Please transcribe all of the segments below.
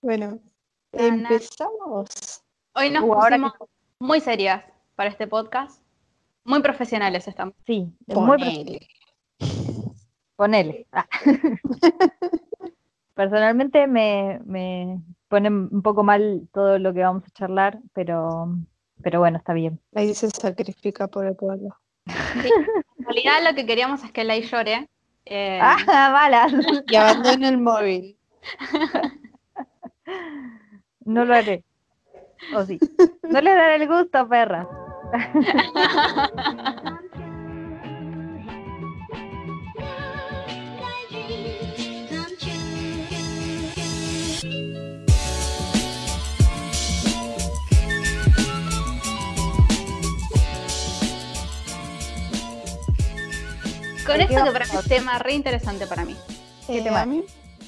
Bueno, Ana. empezamos. Hoy nos Uh, ahora pusimos muy serias para este podcast. Muy profesionales estamos. Sí, es muy Ponele. ponele. Ah. Personalmente me, me pone un poco mal todo lo que vamos a charlar, pero, pero bueno, está bien. Ahí se sacrifica por el pueblo. En realidad lo que queríamos es que Ley llore. Eh, ¡Ah, balas! Y abandona el móvil. No lo haré. O sí. No le daré el gusto, perra. con ¿de esto que para tema re interesante para mí. ¿Qué Eh, tema? a mí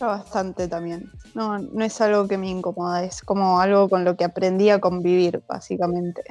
bastante también. No, no es algo que me incomoda, es como algo con lo que aprendí a convivir, básicamente.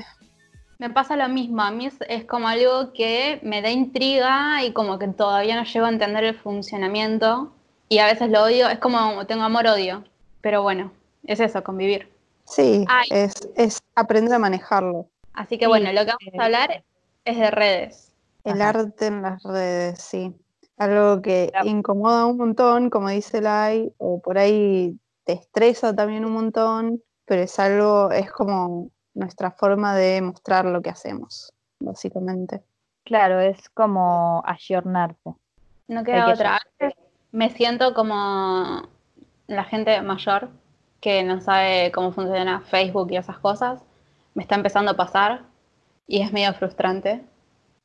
Me pasa lo mismo, a mí es, es como algo que me da intriga y como que todavía no llego a entender el funcionamiento y a veces lo odio, es como tengo amor-odio, pero bueno, es eso, convivir. Sí, es, es aprender a manejarlo. Así que Sí, bueno, lo que vamos eh, a hablar es de redes. El Ajá. arte en las redes, sí. Algo que Claro. incomoda un montón, como dice Lai, o por ahí te estresa también un montón, pero es algo, es como nuestra forma de mostrar lo que hacemos, básicamente. Claro, es como ayornarse. No queda que otra. Me siento como la gente mayor que no sabe cómo funciona Facebook y esas cosas. Me está empezando a pasar y es medio frustrante.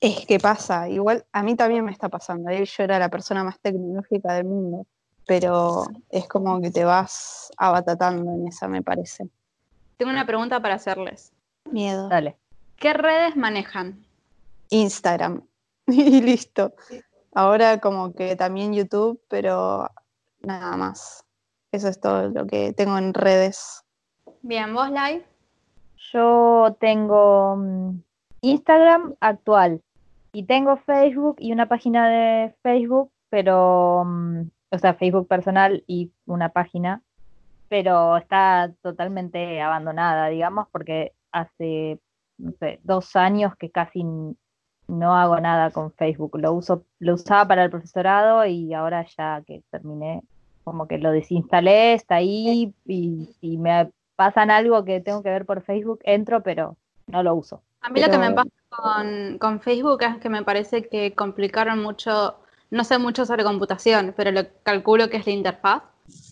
Es que pasa, igual a mí también me está pasando, ¿eh? yo era la persona más tecnológica del mundo, pero es como que te vas abatatando en esa, me parece. Tengo una pregunta para hacerles. Miedo. Dale. ¿Qué redes manejan? Instagram y listo. Ahora como que también YouTube, pero nada más. Eso es todo lo que tengo en redes. Bien, vos, Lai. Yo tengo mm, Instagram actual y tengo Facebook y una página de Facebook, pero, mm, o sea, Facebook personal y una página, pero está totalmente abandonada, digamos, porque hace, no sé, dos años que casi no hago nada con Facebook. Lo uso, lo usaba para el profesorado y ahora ya que terminé, como que lo desinstalé, está ahí y si me pasan algo que tengo que ver por Facebook, entro, pero no lo uso. A mí lo que me pasa con, con Facebook es que me parece que complicaron mucho, no sé mucho sobre computación, pero lo calculo que es la interfaz.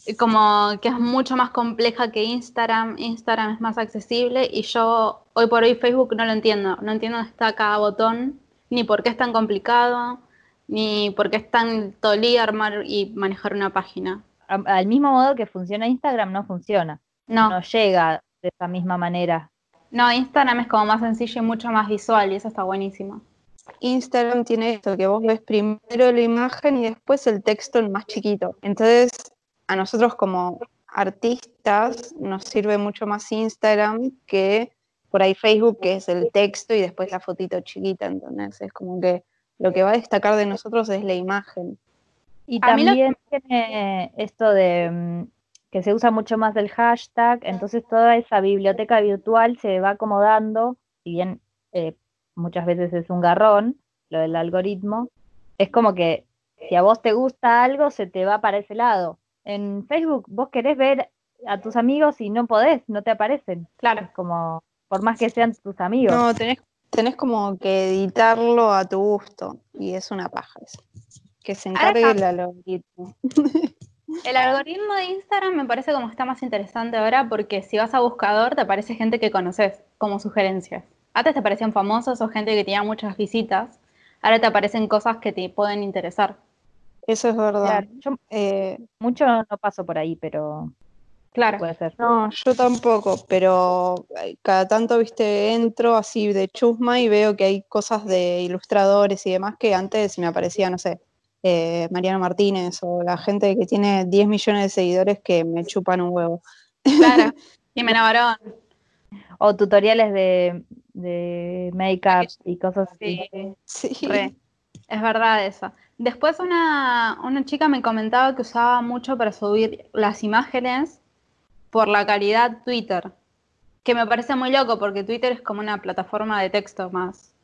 Y Como que es mucho más compleja que Instagram, Instagram es más accesible y yo hoy por hoy Facebook no lo entiendo, no entiendo dónde está cada botón, ni por qué es tan complicado, ni por qué es tan tolí armar y manejar una página. Al mismo modo que funciona Instagram, no funciona. No, No llega de esa misma manera. No, Instagram es como más sencillo y mucho más visual y eso está buenísimo. Instagram tiene esto, que vos ves primero la imagen y después el texto en más chiquito. Entonces, a nosotros como artistas nos sirve mucho más Instagram que por ahí Facebook, que es el texto y después la fotito chiquita. Entonces, es como que lo que va a destacar de nosotros es la imagen. Y A mí lo- también tiene esto de mm, que se usa mucho más el hashtag, entonces toda esa biblioteca virtual se va acomodando, si bien eh, muchas veces es un garrón, lo del algoritmo, es como que si a vos te gusta algo, se te va para ese lado. En Facebook vos querés ver a tus amigos y no podés, no te aparecen. Claro. Es como, por más que sean tus amigos. No, tenés, tenés como que editarlo a tu gusto y es una paja eso. Que se encargue el algoritmo. El algoritmo de Instagram me parece como está más interesante ahora porque si vas a buscador te aparece gente que conoces como sugerencias. Antes te aparecían famosos o gente que tenía muchas visitas. Ahora te aparecen cosas que te pueden interesar. Eso es verdad. Claro, yo Eh, mucho no paso por ahí, pero Claro. puede ser. No, yo tampoco, pero eh, cada tanto, viste, entro así de chusma y veo que hay cosas de ilustradores y demás que antes me aparecía, no sé, eh, Mariano Martínez o la gente que tiene 10 millones de seguidores que me chupan un huevo. Claro. Jimena Barón. O tutoriales de, de make-up y cosas así. Sí. Es verdad eso. Después una, una chica me comentaba que usaba mucho para subir las imágenes por la calidad Twitter, que me parece muy loco porque Twitter es como una plataforma de texto más,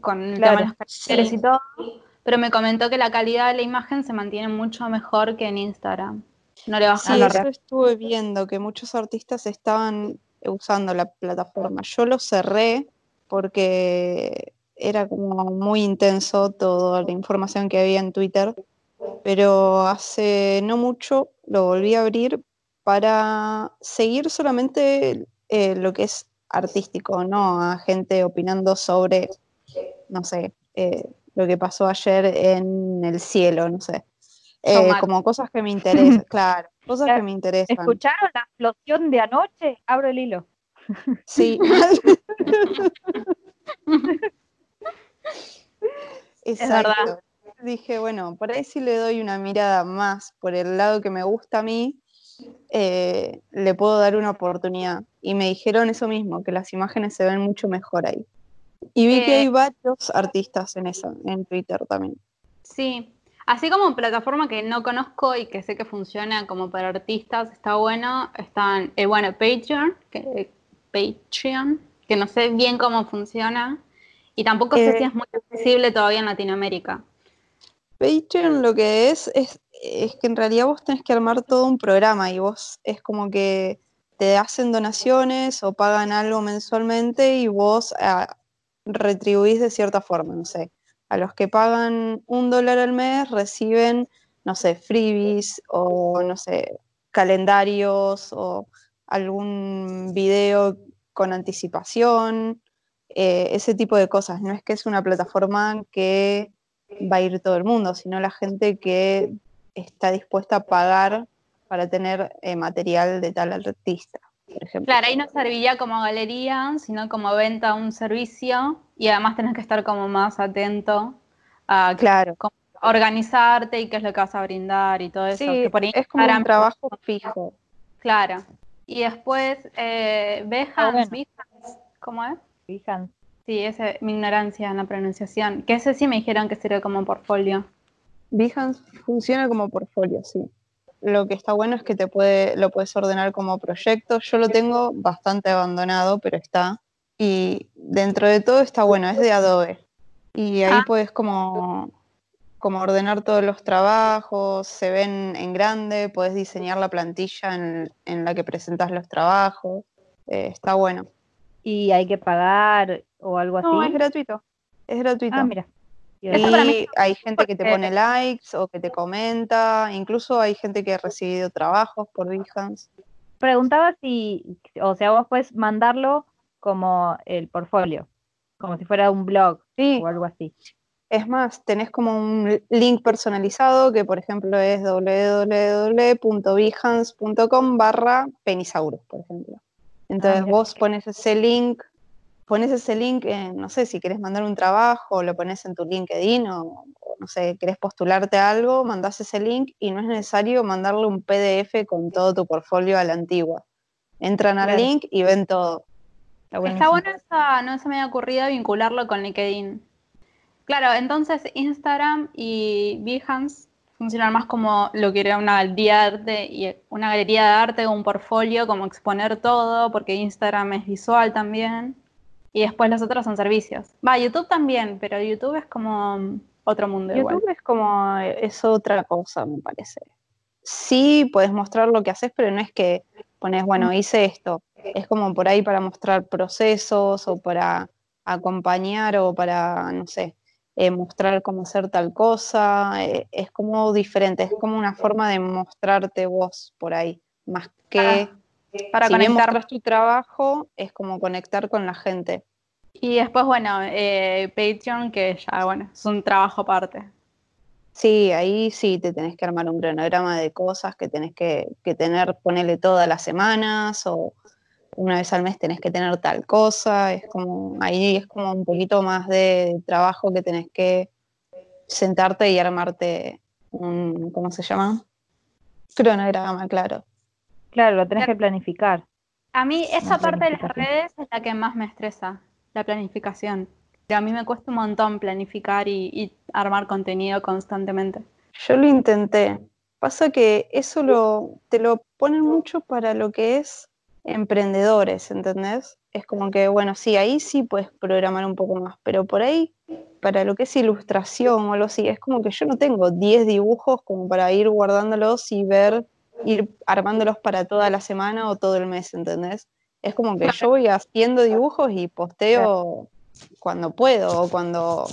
con el tema de los caracteres y todo, pero me comentó que la calidad de la imagen se mantiene mucho mejor que en Instagram. No le baja sí, eso estuve viendo que muchos artistas estaban usando la plataforma. Yo lo cerré porque era como muy intenso toda la información que había en Twitter, pero hace no mucho lo volví a abrir para seguir solamente eh, lo que es artístico, no a gente opinando sobre, no sé, eh, lo que pasó ayer en el cielo, no sé. Eh, como cosas que me interesan, claro, cosas que me interesan. ¿Escucharon la explosión de anoche? Abro el hilo. Sí. Exacto. Dije, bueno, por ahí si le doy una mirada más por el lado que me gusta a mí, eh, le puedo dar una oportunidad. Y me dijeron eso mismo, que las imágenes se ven mucho mejor ahí. Y vi que hay eh, varios artistas en eso, en Twitter también. Sí, así como plataforma que no conozco y que sé que funciona como para artistas, está bueno, están, eh, bueno, Patreon, que, Patreon, que no sé bien cómo funciona, y tampoco sé si es muy accesible todavía en Latinoamérica. Patreon lo que es, es, que en realidad vos tenés que armar todo un programa y vos es como que te hacen donaciones o pagan algo mensualmente y vos ah, retribuís de cierta forma, no sé. A los que pagan un dólar al mes reciben, no sé, freebies o, no sé, calendarios o algún video con anticipación, eh, ese tipo de cosas. No es que es una plataforma que va a ir todo el mundo, sino la gente que está dispuesta a pagar para tener eh, material de tal artista, por ejemplo. Claro, ahí no serviría como galería, sino como venta un servicio y además tenés que estar como más atento a claro. organizarte y qué es lo que vas a brindar y todo eso. Sí, es como un trabajo fijo. Claro. Y después, eh, Behance, ¿cómo es? Behance. Sí, esa es mi ignorancia en la pronunciación. Que ese sí me dijeron que sirve como portfolio. Behance funciona como portfolio, sí. Lo que está bueno es que te puede, lo puedes ordenar como proyecto. Yo lo tengo bastante abandonado, pero está. Y dentro de todo está bueno, es de Adobe. Y ahí ah. puedes como, como ordenar todos los trabajos, se ven en grande, puedes diseñar la plantilla en, la que presentas los trabajos. Eh, está bueno. ¿Y hay que pagar o algo así? No, es gratuito. Es gratuito. Ah, mira. Y hay gente que te pone likes o que te comenta, incluso hay gente que ha recibido trabajos por Behance. Preguntaba si, o sea, vos puedes mandarlo como el portfolio, como si fuera un blog o algo así. Es más, tenés como un link personalizado que, por ejemplo, es www.behance.com barra penisaurus, por ejemplo. Entonces ah, vos pones ese link, pones ese link, en, no sé, si querés mandar un trabajo, lo pones en tu LinkedIn o, no sé, querés postularte a algo, mandás ese link y no es necesario mandarle un PDF con todo tu portfolio a la antigua. Entran al link y ven todo. Está, bueno esa, no se me había ocurrido vincularlo con LinkedIn. Claro, entonces Instagram y Behance funcionan más como lo que era una galería de arte y una galería de arte o un portfolio, como exponer todo, porque Instagram es visual también. Y después los otros son servicios. Va, YouTube también, pero YouTube es como otro mundo. YouTube es como, es otra cosa, me parece. Sí, puedes mostrar lo que haces, pero no es que pones, bueno, hice esto. Es como por ahí para mostrar procesos o para acompañar o para, no sé, eh, mostrar cómo hacer tal cosa, eh, es como diferente, es como una forma de mostrarte vos por ahí, más que para si conectar tu trabajo, es como conectar con la gente. Y después, bueno, eh, Patreon, que ya, bueno, es un trabajo aparte. Sí, ahí sí te tenés que armar un cronograma de cosas que tenés que, que tener, ponerle todas las semanas o una vez al mes tenés que tener tal cosa, es como, ahí es como un poquito más de trabajo que tenés que sentarte y armarte un, ¿cómo se llama? Cronograma, claro. Claro, lo tenés que planificar. A mí esa parte de las redes es la que más me estresa, la planificación. A mí me cuesta un montón planificar y, y armar contenido constantemente. Yo lo intenté, Pasa que eso lo, te lo ponen mucho para lo que es emprendedores, ¿entendés? Es como que, bueno, sí, ahí sí puedes programar un poco más, pero por ahí, para lo que es ilustración o algo así, es como que yo no tengo 10 dibujos como para ir guardándolos y ver, ir armándolos para toda la semana o todo el mes, ¿entendés? Es como que yo voy haciendo dibujos y posteo cuando puedo o cuando,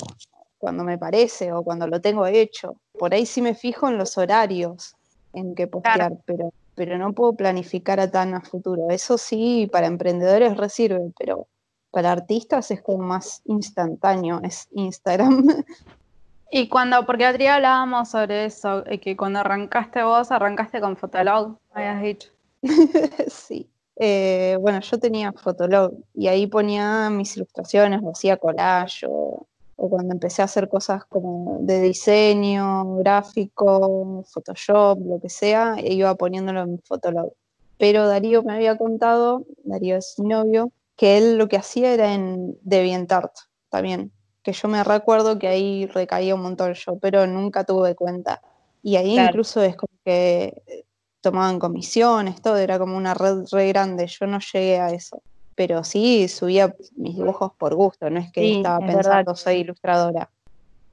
cuando me parece o cuando lo tengo hecho. Por ahí sí me fijo en los horarios en que postear, pero, pero no puedo planificar a tan a futuro. Eso sí, para emprendedores resirve, pero para artistas es como más instantáneo, es Instagram. Y cuando, porque otro día hablábamos sobre eso, que cuando arrancaste vos, arrancaste con Fotolog, habías dicho. sí. Eh, bueno, yo tenía Fotolog y ahí ponía mis ilustraciones, o hacía collage, o, cuando empecé a hacer cosas como de diseño, gráfico, Photoshop, lo que sea, e iba poniéndolo en Fotolog. Pero Darío me había contado, Darío es mi novio, que él lo que hacía era en DeviantArt también, que yo me recuerdo que ahí recaía un montón yo, pero nunca tuve cuenta. Y ahí incluso es como que tomaban comisiones, todo, era como una red re grande, yo no llegué a eso. Pero sí subía mis dibujos por gusto, no es que estaba pensando soy ilustradora.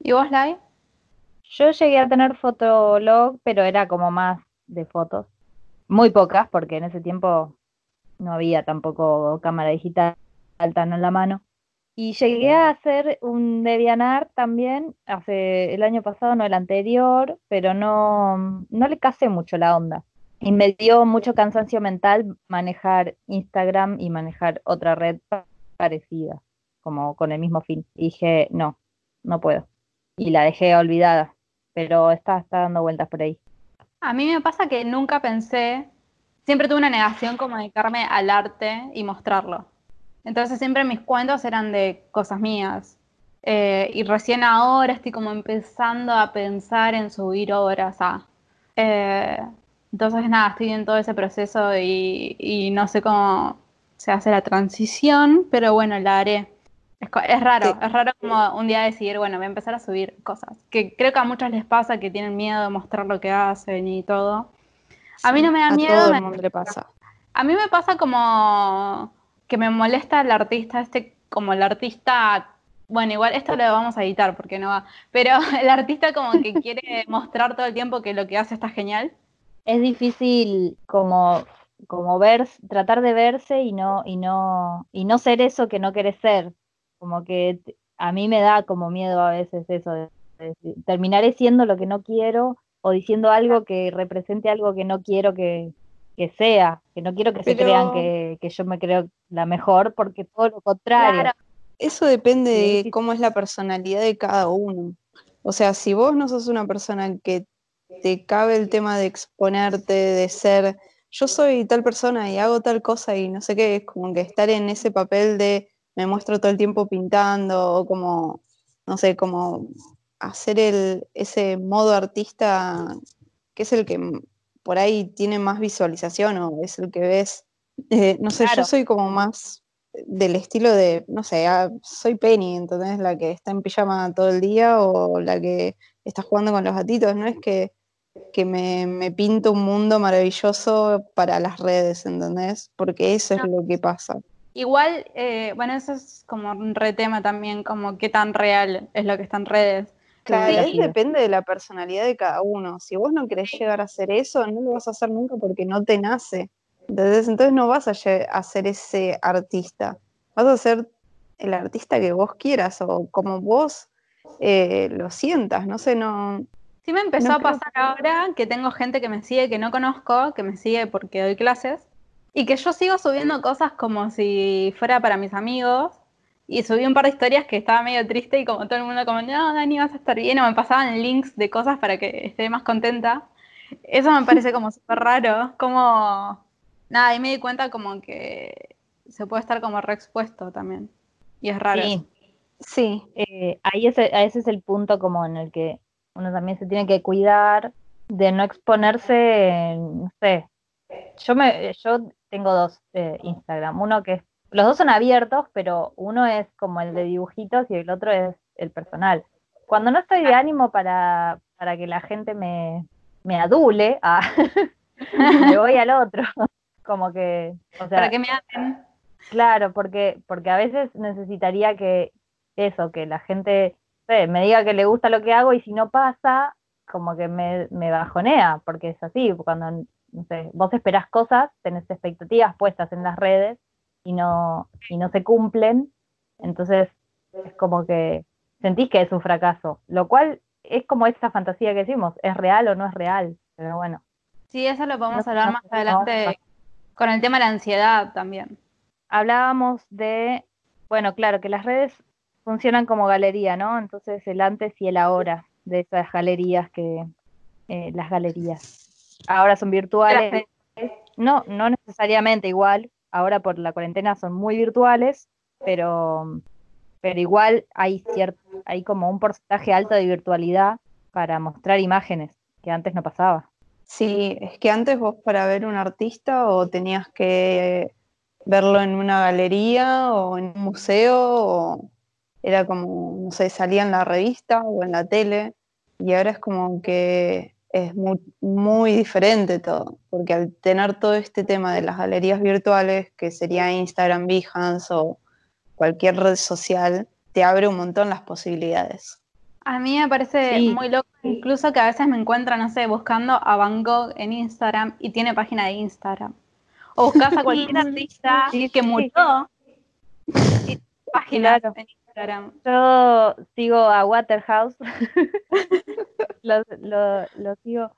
¿Y vos, Lai? Yo llegué a tener fotolog, pero era como más de fotos. Muy pocas, porque en ese tiempo no había tampoco cámara digital tan en la mano. Y llegué a hacer un Devianar también hace el año pasado, no el anterior, pero no, no le casé mucho la onda. Y me dio mucho cansancio mental manejar Instagram y manejar otra red parecida, como con el mismo fin. Y dije, no, no puedo. Y la dejé olvidada, pero está, está dando vueltas por ahí. A mí me pasa que nunca pensé, siempre tuve una negación como dedicarme al arte y mostrarlo. Entonces siempre mis cuentos eran de cosas mías. Eh, y recién ahora estoy como empezando a pensar en subir obras a... Eh, entonces, nada, estoy en todo ese proceso y, no sé cómo se hace la transición, pero bueno, la haré. Es, raro, es raro como un día decidir, bueno, voy a empezar a subir cosas. Que creo que a muchos les pasa que tienen miedo de mostrar lo que hacen y todo. A mí no me da miedo. Todo el le pasa. A mí me pasa como que me molesta el artista, este, como el artista bueno, igual esto lo vamos a editar porque no va. Pero el artista como que quiere mostrar todo el tiempo que lo que hace está genial es difícil como, como ver, tratar de verse y no, y no, y no ser eso que no querés ser. Como que a mí me da como miedo a veces eso de, terminaré siendo lo que no quiero o diciendo algo que represente algo que no quiero que, sea, que no quiero que se crean que, yo me creo la mejor, porque todo lo contrario. Eso depende de cómo es la personalidad de cada uno. O sea, si vos no sos una persona que te cabe el tema de exponerte, de ser, yo soy tal persona y hago tal cosa y no sé qué, es como que estar en ese papel de me muestro todo el tiempo pintando o como, no sé, como hacer el, ese modo artista que es el que por ahí tiene más visualización o es el que ves. Eh, no sé, yo soy como más del estilo de, no sé, ah, soy Penny, entonces la que está en pijama todo el día o la que está jugando con los gatitos, no es que que me, me pinto un mundo maravilloso para las redes, ¿entendés? Porque eso es lo que pasa. Igual, eh, bueno, eso es como un retema también, como qué tan real es lo que está en redes. Claro, ahí depende de la personalidad de cada uno. Si vos no querés llegar a hacer eso, no lo vas a hacer nunca porque no te nace. Entonces, entonces no vas a, ser ese artista. Vas a ser el artista que vos quieras o como vos eh, lo sientas. No sé, no, Sí me empezó a pasar ahora que tengo gente que me sigue que no conozco, que me sigue porque doy clases, y que yo sigo subiendo cosas como si fuera para mis amigos, y subí un par de historias que estaba medio triste y como todo el mundo como, no, Dani, vas a estar bien, o me pasaban links de cosas para que esté más contenta. Eso me parece como súper raro, como, nada, y me di cuenta como que se puede estar como reexpuesto también, y es raro. Sí, sí. Eh, ahí ese, ese es el punto como en el que uno también se tiene que cuidar de no exponerse, no sé. Yo me, yo tengo dos eh, Instagram, uno que es, los dos son abiertos, pero uno es como el de dibujitos y el otro es el personal. Cuando no estoy de ánimo para, para que la gente me, me adule, a me voy al otro. Como que, o sea, ¿Para qué me hacen? Claro, porque, porque a veces necesitaría que eso, que la gente sé, me diga que le gusta lo que hago y si no pasa, como que me, me bajonea, porque es así, cuando no sé, vos esperás cosas, tenés expectativas puestas en las redes y no, y no se cumplen, entonces es como que sentís que es un fracaso, lo cual es como esa fantasía que decimos, ¿es real o no es real? Pero bueno. Sí, eso lo podemos No, hablar no, más no, adelante con el tema de la ansiedad también. hablábamos de, bueno, claro, que las redes funcionan como galería, ¿no? Entonces el antes y el ahora de esas galerías que, eh, las galerías. Ahora son virtuales, no, no necesariamente igual, ahora por la cuarentena son muy virtuales, pero, pero igual hay cierto, hay como un porcentaje alto de virtualidad para mostrar imágenes, que antes no pasaba. Sí, es que antes vos para ver un artista o tenías que verlo en una galería o en un museo o era como, no sé, salía en la revista o en la tele y ahora es como que es muy, muy diferente todo, porque al tener todo este tema de las galerías virtuales, que sería Instagram, Behance o cualquier red social, te abre un montón las posibilidades. A mí me parece Sí. muy loco, incluso que a veces me encuentro, no sé, buscando a Van Gogh en Instagram y tiene página de Instagram. O buscas a cualquier artista Sí, que sí. murió y página Claro. en Instagram. Yo sigo a Waterhouse, lo, lo- lo sigo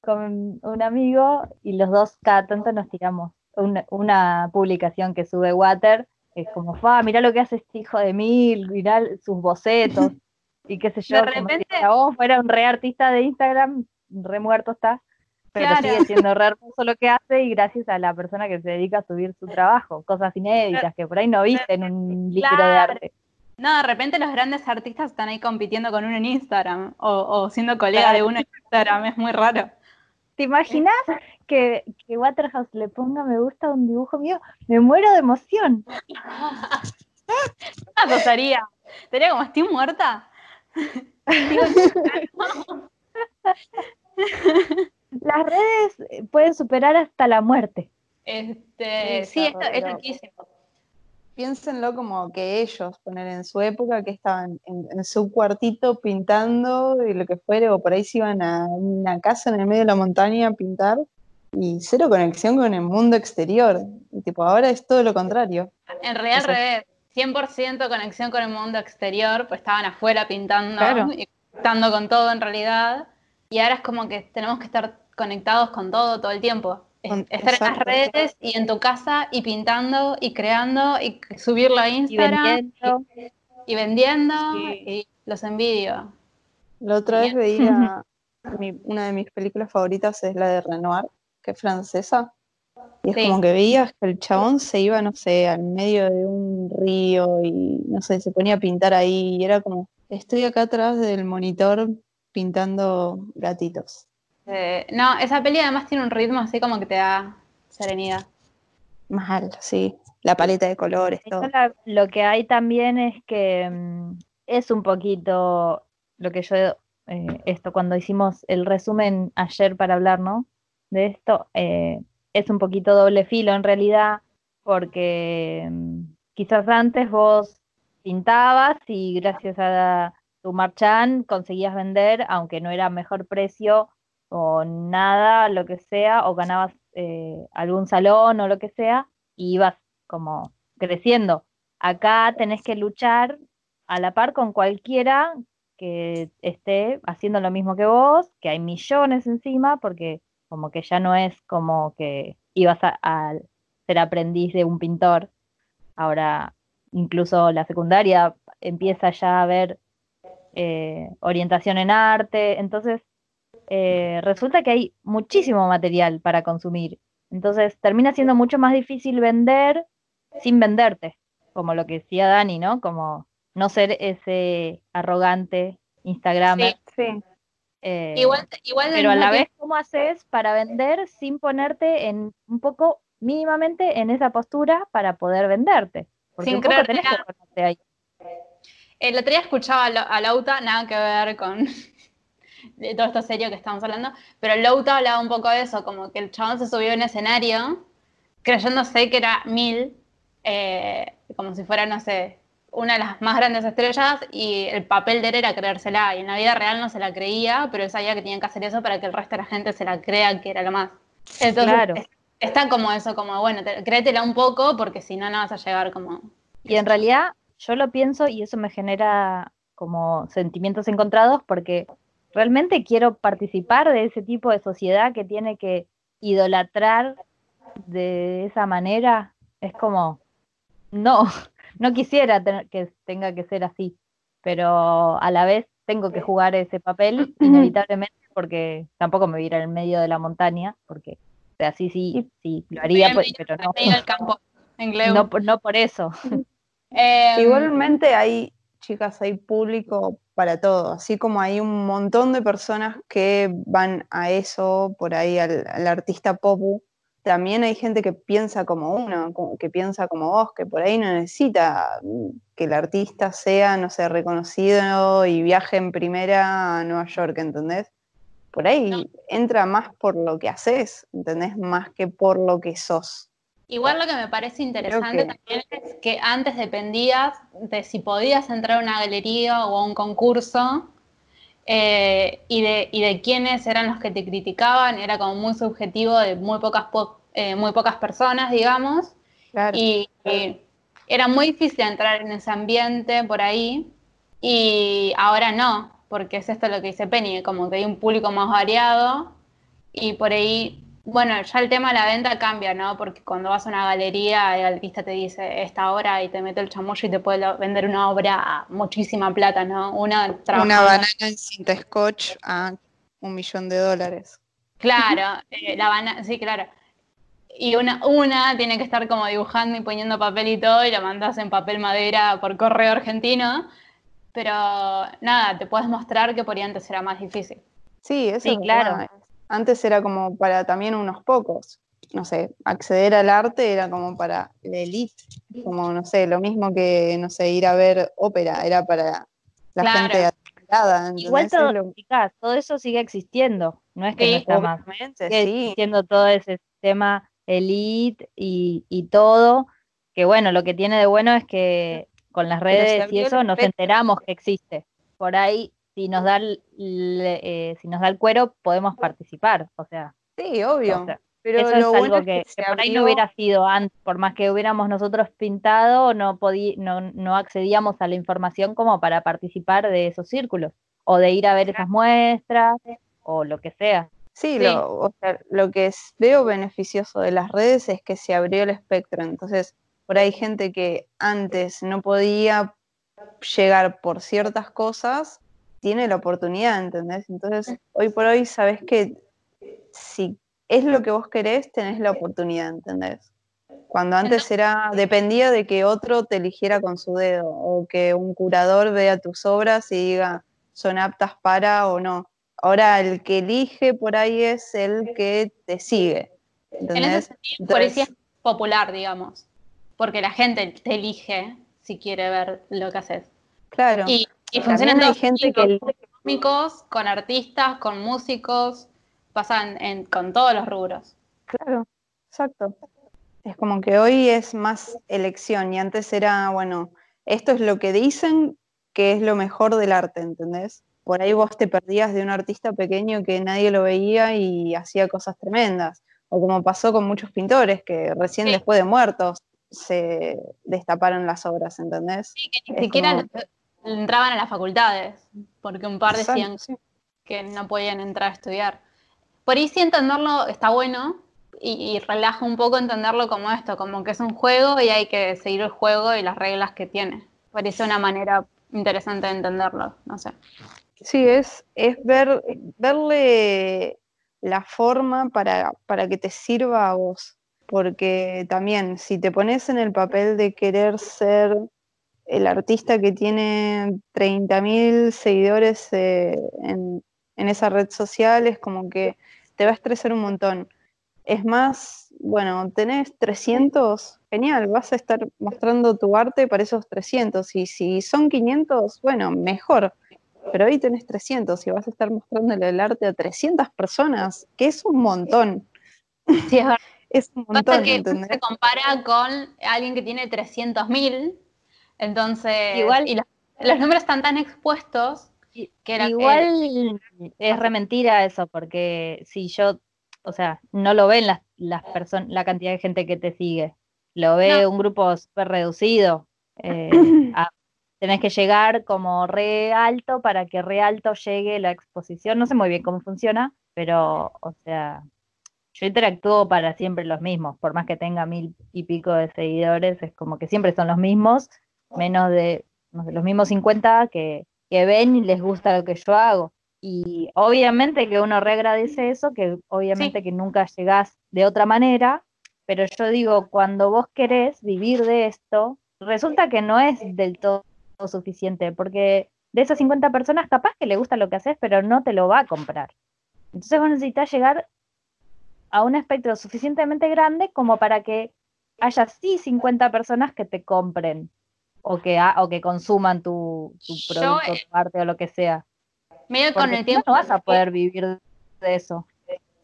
con un amigo y los dos cada tanto nos tiramos una, una publicación que sube Water, que es como, fa, mirá lo que hace este hijo de mil, mirá sus bocetos y qué sé yo, De como si repente- el chabón fuera un re artista de Instagram, re muerto está, pero Claro. sigue siendo re hermoso lo que hace y gracias a la persona que se dedica a subir su trabajo, cosas inéditas que por ahí no viste en un libro de arte. No, de repente los grandes artistas están ahí compitiendo con uno en Instagram o, o siendo colega Claro. de uno en Instagram, es muy raro. ¿Te imaginas que, que Waterhouse le ponga me gusta a un dibujo mío? Me muero de emoción. Ah, pasaría. Estaría como, estoy muerta. Las redes pueden superar hasta la muerte. Este, Sí, esto es loquísimo. Piénsenlo como que ellos, poner en su época, que estaban en, en su cuartito pintando y lo que fuere, o por ahí se iban a una casa en el medio de la montaña a pintar, y cero conexión con el mundo exterior. Y tipo, ahora es todo lo contrario. En realidad, al revés. 100% conexión con el mundo exterior, pues estaban afuera pintando Claro. y conectando con todo en realidad. Y ahora es como que tenemos que estar conectados con todo todo el tiemempo. Estar en las redes y en tu casa y pintando y creando y subirlo a Y Instagram vendiendo. y vendiendo Sí. y los envidio. La otra vez veía mi- una de mis películas favoritas es la de Renoir, que es francesa. Y es Sí. como que veías que el chabón se iba, no sé, al medio de un río y no sé, se ponía a pintar ahí y era como, estoy acá atrás del monitor pintando gatitos. Eh, no, esa peli además tiene un ritmo así como que te da serenidad. Mal, sí. La paleta de colores, todo. La- lo que hay también es que mm, es un poquito lo que yo, eh, esto cuando hicimos el resumen ayer para hablar, ¿no? De esto, eh, es un poquito doble filo en realidad, porque mm, quizás antes vos pintabas y gracias a tu marchand conseguías vender, aunque no era mejor precio o nada, lo que sea, o ganabas eh, algún salón o lo que sea, y ibas como creciendo. Acá tenés que luchar a la par con cualquiera que esté haciendo lo mismo que vos, que hay millones encima, porque como que ya no es como que ibas a, ser aprendiz de un pintor. Ahora, incluso la secundaria empieza ya a ver eh, orientación en arte. Entonces, eh, resulta que hay muchísimo material para consumir. Entonces, termina siendo mucho más difícil vender sin venderte, como lo que decía Dani, ¿no? Como no ser ese arrogante Instagramer. Sí. eh, Igual, igual pero a la vez, ¿cómo haces para vender sin ponerte en un poco mínimamente en esa postura para poder venderte? Porque Sin un poco tenés que ponerte ahí. El otro día escuchaba a Lauta, nada que ver con, de todo esto serio que estamos hablando, pero Louta hablaba un poco de eso, como que el chabón se subió a un escenario creyéndose que era Mil, eh, como si fuera, no sé, una de las más grandes estrellas y el papel de él era creérsela y en la vida real no se la creía, pero él sabía que tenían que hacer eso para que el resto de la gente se la crea que era lo más. Entonces, Claro. está como eso, como bueno, te- créetela un poco porque si no, no vas a llegar como... Y en realidad yo lo pienso y eso me genera como sentimientos encontrados porque realmente quiero participar de ese tipo de sociedad que tiene que idolatrar de esa manera. Es como, no, no quisiera tener- que tenga que ser así, pero a la vez tengo que jugar ese papel inevitablemente porque tampoco me voy a ir al medio de la montaña, porque o sea, sí, sí, sí, lo haría, pues, pero no, En el campo, en Gleu. no, por- no por eso. Em, Igualmente hay, chicas, hay público para todo, así como hay un montón de personas que van a eso, por ahí al, al artista popu, también hay gente que piensa como uno, que piensa como vos, que por ahí no necesita mm, que el artista sea, no sé, reconocido y viaje en primera a Nueva York, ¿entendés? Por ahí entra más por lo que haces, ¿entendés? Más que por lo que sos. Igual lo que me parece interesante que- también es que antes dependías de si podías entrar a una galería o a un concurso eh, y, de, y de quiénes eran los que te criticaban, era como muy subjetivo de muy pocas, po- eh, muy pocas personas, digamos, Claro. y, y era muy difícil entrar en ese ambiente por ahí y ahora no, porque es esto lo que dice Penny, como que hay un público más variado y por ahí, bueno, ya el tema de la venta cambia, ¿no? Porque cuando vas a una galería, el artista te dice esta obra y te mete el chamullo y te puede vender una obra a muchísima plata, ¿no? Una Una banana en cinta scotch a un millón de dólares. Claro, eh, la banana, sí, claro. Y una, una tiene que estar como dibujando y poniendo papel y todo, y la mandas en papel madera por correo argentino. Pero nada, te puedes mostrar que por ahí antes era más difícil. Sí, eso Sí, es claro. Antes era como para también unos pocos. No sé, acceder al arte era como para la elite. Como, no sé, lo mismo que, no sé, ir a ver ópera, era para la Claro. gente adinerada, Igual todo, lo- chicas, todo eso sigue existiendo, no es que Sí, no está más. Sigue sí. existiendo todo ese sistema elite y, y todo, que bueno, lo que tiene de bueno es que con las redes y eso nos enteramos que existe. Por ahí, si nos da el, eh, si nos da el cuero, podemos participar, o sea, Sí, obvio. o sea, Pero eso lo es bueno algo es que, que, que por ahí no hubiera sido antes, por más que hubiéramos nosotros pintado, no, podí, no, no accedíamos a la información como para participar de esos círculos, o de ir a ver esas muestras, o lo que sea. Sí, Sí. Lo, o sea, lo que veo beneficioso de las redes es que se abrió el espectro. Entonces, por ahí hay gente que antes no podía llegar por ciertas cosas, tiene la oportunidad, ¿entendés? Entonces, hoy por hoy sabes que si es lo que vos querés, tenés la oportunidad, ¿entendés? Cuando antes era, dependía de que otro te eligiera con su dedo, o que un curador vea tus obras y diga, son aptas para o no. Ahora el que elige por ahí es el que te sigue. En ese ¿Entendés? sentido, es popular, digamos. Porque la gente te elige si quiere ver lo que haces. Claro. Y, y También funciona en hay todos gente que cómicos, con artistas, con músicos, pasan en, con todos los rubros. Claro, exacto. Es como que hoy es más elección y antes era, bueno, esto es lo que dicen que es lo mejor del arte, ¿entendés? Por ahí vos te perdías de un artista pequeño que nadie lo veía y hacía cosas tremendas. O como pasó con muchos pintores que recién Sí. después de muertos se destaparon las obras, ¿entendés? Sí, que ni Es siquiera como- entraban a las facultades, porque un par Exacto, decían sí. que no podían entrar a estudiar. Por ahí sí entenderlo está bueno y, y relaja un poco entenderlo como esto, como que es un juego y hay que seguir el juego y las reglas que tiene. Parece una manera interesante de entenderlo, no sé. Sí, es, es ver, verle la forma para, para que te sirva a vos. Porque también, si te pones en el papel de querer ser el artista que tiene 30.000 seguidores eh, en, en esa red social, es como que te va a estresar un montón. Es más, bueno, tenés 300, genial, vas a estar mostrando tu arte para esos 300. Y si son 500, bueno, mejor pero hoy tenés 300 y vas a estar mostrándole el arte a 300 personas, que es un montón. Sí, es verdad. Es un montón, que ¿entendés? se compara con alguien que tiene 300.000, entonces, Igual- y los, los números están tan expuestos que era Igual es re mentira eso, porque si yo, o sea, no lo ven las, las personas, la cantidad de gente que te sigue, lo ve un grupo súper reducido. eh, a- tenés que llegar como re alto para que re alto llegue la exposición. No sé muy bien cómo funciona, pero, o sea, yo interactúo para siempre los mismos, por más que tenga mil y pico de seguidores, es como que siempre son los mismos, menos de no sé, los mismos 50 que, que ven y les gusta lo que yo hago. Y obviamente que uno reagradece eso, que obviamente que nunca llegás de otra manera, pero yo digo, cuando vos querés vivir de esto, resulta que no es del todo suficiente, porque de esas 50 personas capaz que le gusta lo que haces, pero no te lo va a comprar. Entonces vos necesitas llegar a un espectro suficientemente grande como para que haya sí 50 personas que te compren o que, ha- o que consuman tu, producto, eh, tu arte o lo que sea. medio con el tiempo no vas a poder vivir de eso.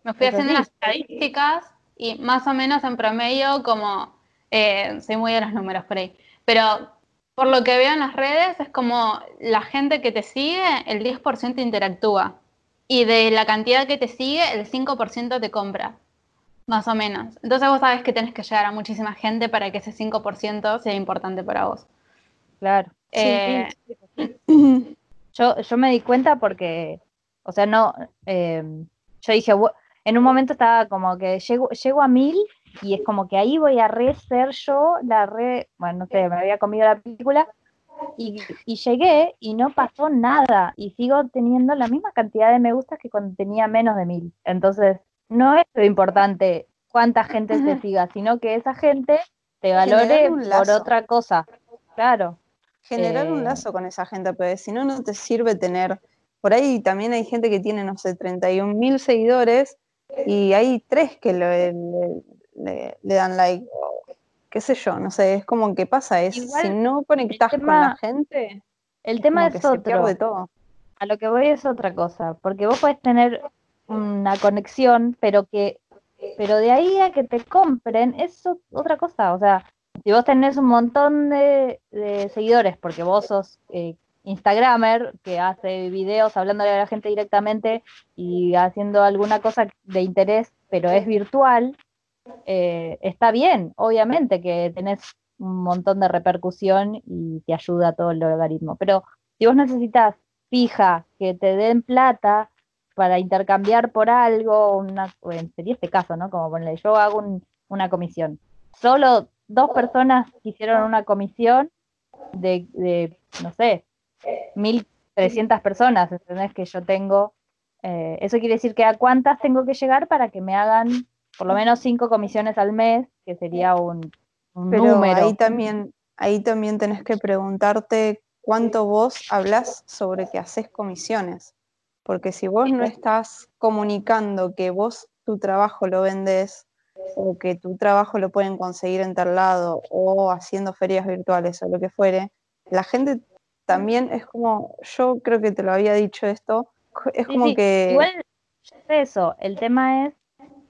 me fui haciendo las estadísticas y más o menos en promedio como, eh, soy muy de los números por ahí, pero por lo que veo en las redes es como la gente que te sigue, el 10% interactúa y de la cantidad que te sigue, el 5% te compra, más o menos. Entonces vos sabés que tenés que llegar a muchísima gente para que ese 5% sea importante para vos. Claro. Eh, Yo, yo me di cuenta porque, o sea, no, eh, yo dije, "Bu- en un momento estaba como que llego, llego a mil y es como que ahí voy a re ser yo, la re, bueno, no sé, me había comido la película y, y llegué y no pasó nada y sigo teniendo la misma cantidad de me gustas que cuando tenía menos de mil. Entonces, no es lo importante cuánta gente te siga, sino que esa gente te valore por otra cosa. Claro. Generar Eh, un lazo con esa gente, pero si no, no te sirve tener. Por ahí también hay gente que tiene, no sé, 31 mil seguidores y hay tres que le, le- le- le dan like. qué sé yo, no sé, es como que pasa, es Igual, si no conectás con la gente, El tema es se otro. pierde todo. A lo que voy es otra cosa, porque vos podés tener una conexión, pero que, pero de ahí a que te compren es otra cosa. O sea, si vos tenés un montón de, seguidores, porque vos sos eh, Instagramer que hace videos hablándole a la gente directamente y haciendo alguna cosa de interés, pero es virtual, eh, está bien, obviamente que tenés un montón de repercusión y te ayuda todo el logaritmo. Pero si vos necesitas fija que te den plata para intercambiar por algo, una, sería este caso, ¿no? Como ponle, yo hago un- una comisión. Solo dos personas hicieron una comisión de, de, no sé, 1.300 personas, ¿entendés? Que yo tengo. eh, eso quiere decir que a cuántas tengo que llegar para que me hagan por lo menos cinco comisiones al mes, que sería un, un Pero número. ahí también, ahí también tenés que preguntarte cuánto vos hablas sobre que haces comisiones. Porque si vos no estás comunicando que vos tu trabajo lo vendés o que tu trabajo lo pueden conseguir en tal lado o haciendo ferias virtuales o lo que fuere, la gente también es como, yo creo que te lo había dicho esto, es Sí, como sí, que Igual, sé eso. El tema es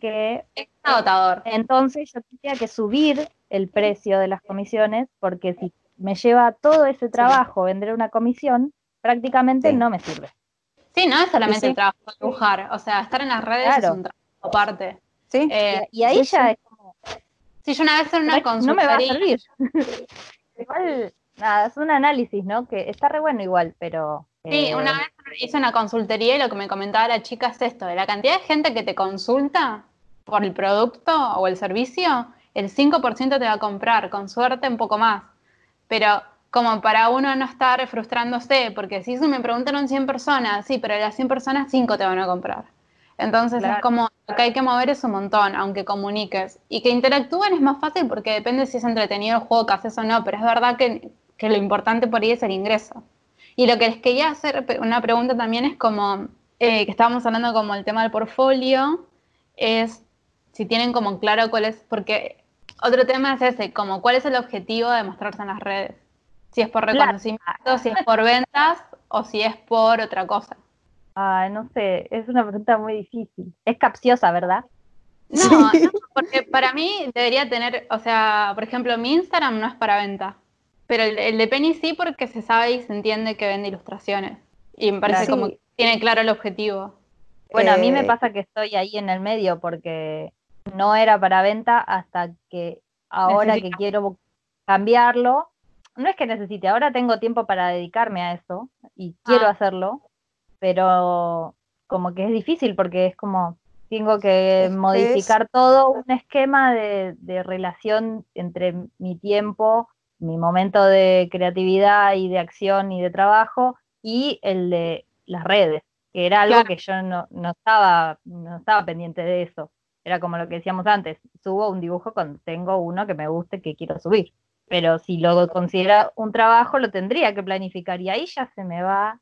que es agotador. entonces yo tendría que subir el precio de las comisiones, porque si me lleva todo ese trabajo vender una comisión, prácticamente Sí. no me sirve. Sí, no es solamente Sí, sí. el trabajo de dibujar, o sea, estar en las redes Claro. es un trabajo aparte. ¿Sí? Eh, y ahí sí, ya sí. es como, yo una vez en una no me va a servir. igual, nada, es un análisis, ¿no? Que está re bueno igual, pero... sí, eh, una vez hice una consultoría y lo que me comentaba la chica es esto, de la cantidad de gente que te consulta por el producto o el servicio, el 5% te va a comprar, con suerte un poco más. Pero como para uno no estar frustrándose, porque si eso me preguntaron 100 personas, sí, pero de las 100 personas 5 te van a comprar. Entonces Claro. es como, lo que hay que mover es un montón, aunque comuniques. Y que interactúen es más fácil porque depende si es entretenido el juego que haces o no, pero es verdad que, que lo importante por ahí es el ingreso. Y lo que les quería hacer una pregunta también es como, eh, que estábamos hablando como el tema del portfolio, es si tienen como claro cuál es, porque otro tema es ese, como cuál es el objetivo de mostrarse en las redes. Si es por reconocimiento, si es por ventas o si es por otra cosa. Ah, no sé, es una pregunta muy difícil. Es capciosa, ¿verdad? No, no, porque para mí debería tener, o sea, por ejemplo, mi Instagram no es para venta, pero el, de Penny sí porque se sabe y se entiende que vende ilustraciones. Y me parece como que tiene claro el objetivo. Bueno, a mí me eh, pasa que estoy ahí en el medio porque no era para venta hasta que ahora que quiero cambiarlo, no es que necesite, ahora tengo tiempo para dedicarme a eso y quiero ah. hacerlo, pero como que es difícil porque es como tengo que modificar todo un esquema de, relación entre mi tiempo, mi momento de creatividad y de acción y de trabajo y el de las redes, que era algo que yo no, no, estaba, no estaba pendiente de eso. Era como lo que decíamos antes, subo un dibujo cuando tengo uno que me guste, que quiero subir. Pero si lo considera un trabajo, lo tendría que planificar y ahí ya se me va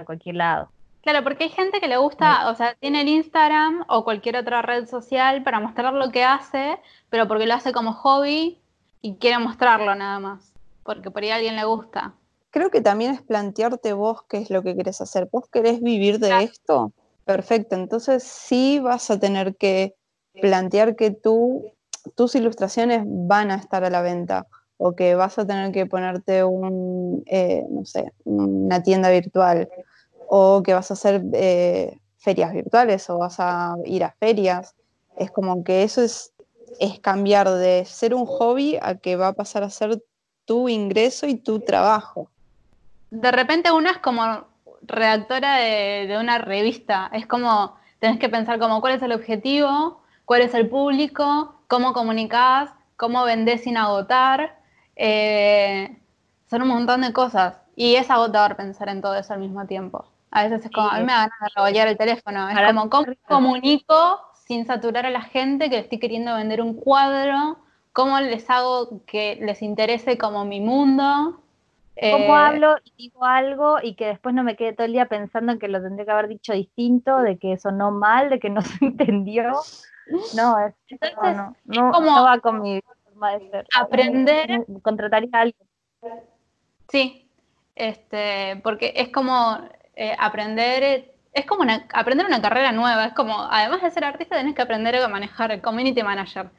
a cualquier lado. Claro, porque hay gente que le gusta, o sea, tiene el Instagram o cualquier otra red social para mostrar lo que hace, pero porque lo hace como hobby y quiere mostrarlo nada más, porque por ahí a alguien le gusta. Creo que también es plantearte vos qué es lo que querés hacer. ¿Vos querés vivir de esto? Perfecto, entonces sí vas a tener que plantear que tú, tus ilustraciones van a estar a la venta o que vas a tener que ponerte un, eh, no sé, una tienda virtual o que vas a hacer eh, ferias virtuales o vas a ir a ferias. Es como que eso es, cambiar de ser un hobby a que va a pasar a ser tu ingreso y tu trabajo. De repente una es como redactora de, una revista, es como, tenés que pensar como cuál es el objetivo, cuál es el público, cómo comunicás, cómo vendés sin agotar. Eh, son un montón de cosas y es agotador pensar en todo eso al mismo tiempo. A veces es como, a mí me da ganas de revolver el teléfono. Es como, ¿cómo comunico sin saturar a la gente que estoy queriendo vender un cuadro? ¿Cómo les hago que les interese como mi mundo? ¿Cómo eh, hablo y digo algo y que después no me quede todo el día pensando en que lo tendría que haber dicho distinto, de que sonó mal, de que no se entendió? No, es, no, no, como va con mi forma de ser. Aprender. Contrataría a alguien. Sí, este, porque es como eh, aprender, es como aprender una carrera nueva, es como, además de ser artista, tenés que aprender a manejar el community manager.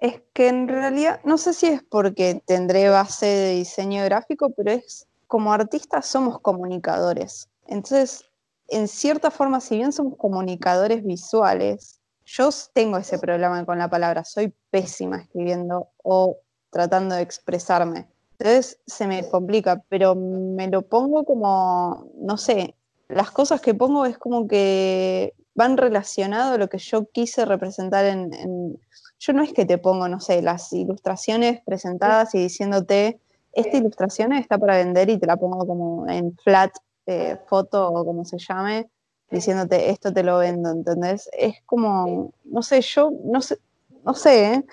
Es que en realidad, no sé si es porque tendré base de diseño gráfico, pero es como artistas somos comunicadores. Entonces, en cierta forma, si bien somos comunicadores visuales, yo tengo ese problema con la palabra, soy pésima escribiendo o tratando de expresarme. Entonces se me complica, pero me lo pongo como, no sé, las cosas que pongo es como que van relacionado a lo que yo quise representar en, Yo no es que te pongo, no sé, las ilustraciones presentadas y diciéndote, esta ilustración está para vender y te la pongo como en flat eh, foto o como se llame, diciéndote, esto te lo vendo, ¿entendés? Es como, no sé, yo no sé, no sé, ¿eh?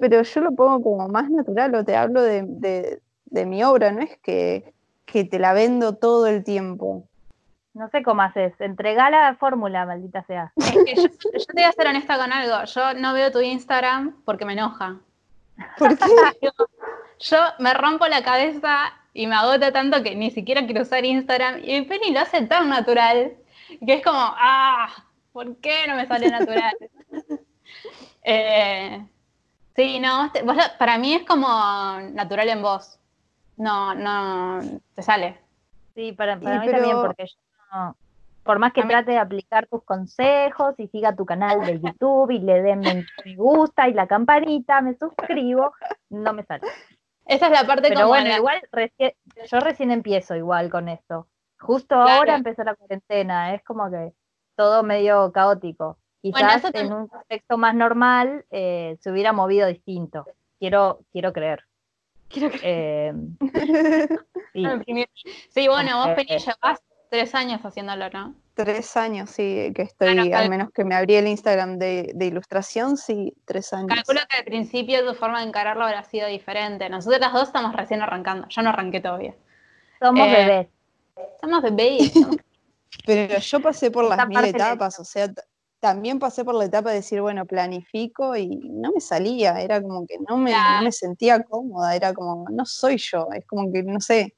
pero yo lo pongo como más natural o te hablo de, mi obra, no es que, que te la vendo todo el tiempo. No sé cómo haces. Entrega la fórmula, maldita sea. Es que yo, te voy a ser honesta con algo. Yo no veo tu Instagram porque me enoja. ¿Por qué? yo me rompo la cabeza y me agota tanto que ni siquiera quiero usar Instagram. Y Penny lo hace tan natural que es como, ah, ¿por qué no me sale natural? Eh, sí, no, para mí es como natural en voz. No, no, te sale. Sí, para, mí también, porque yo por más que trate de aplicar tus consejos y siga tu canal de YouTube y le den me gusta y la campanita, me suscribo, no me sale. Esa es la parte Pero bueno, igual yo recién empiezo igual con esto. Justo ahora empezó la cuarentena, es como que todo medio caótico. Quizás en un contexto más normal eh, se hubiera movido distinto. Quiero, quiero creer. Quiero creer. Eh, sí. bueno, vos Penny llevas Tres años haciéndolo, ¿no? Tres años, sí, que estoy, al menos que me abrí el Instagram de, ilustración, sí, tres años. Calculo que al principio tu forma de encararlo habrá sido diferente. Nosotras dos estamos recién arrancando, yo no arranqué todavía. Somos eh, bebés. Somos bebés. Pero yo pasé por las mil etapas, o sea, también pasé por la etapa de decir, bueno, planifico y no me salía, era como que no me, no me sentía cómoda, era como, no soy yo, es como que, no sé,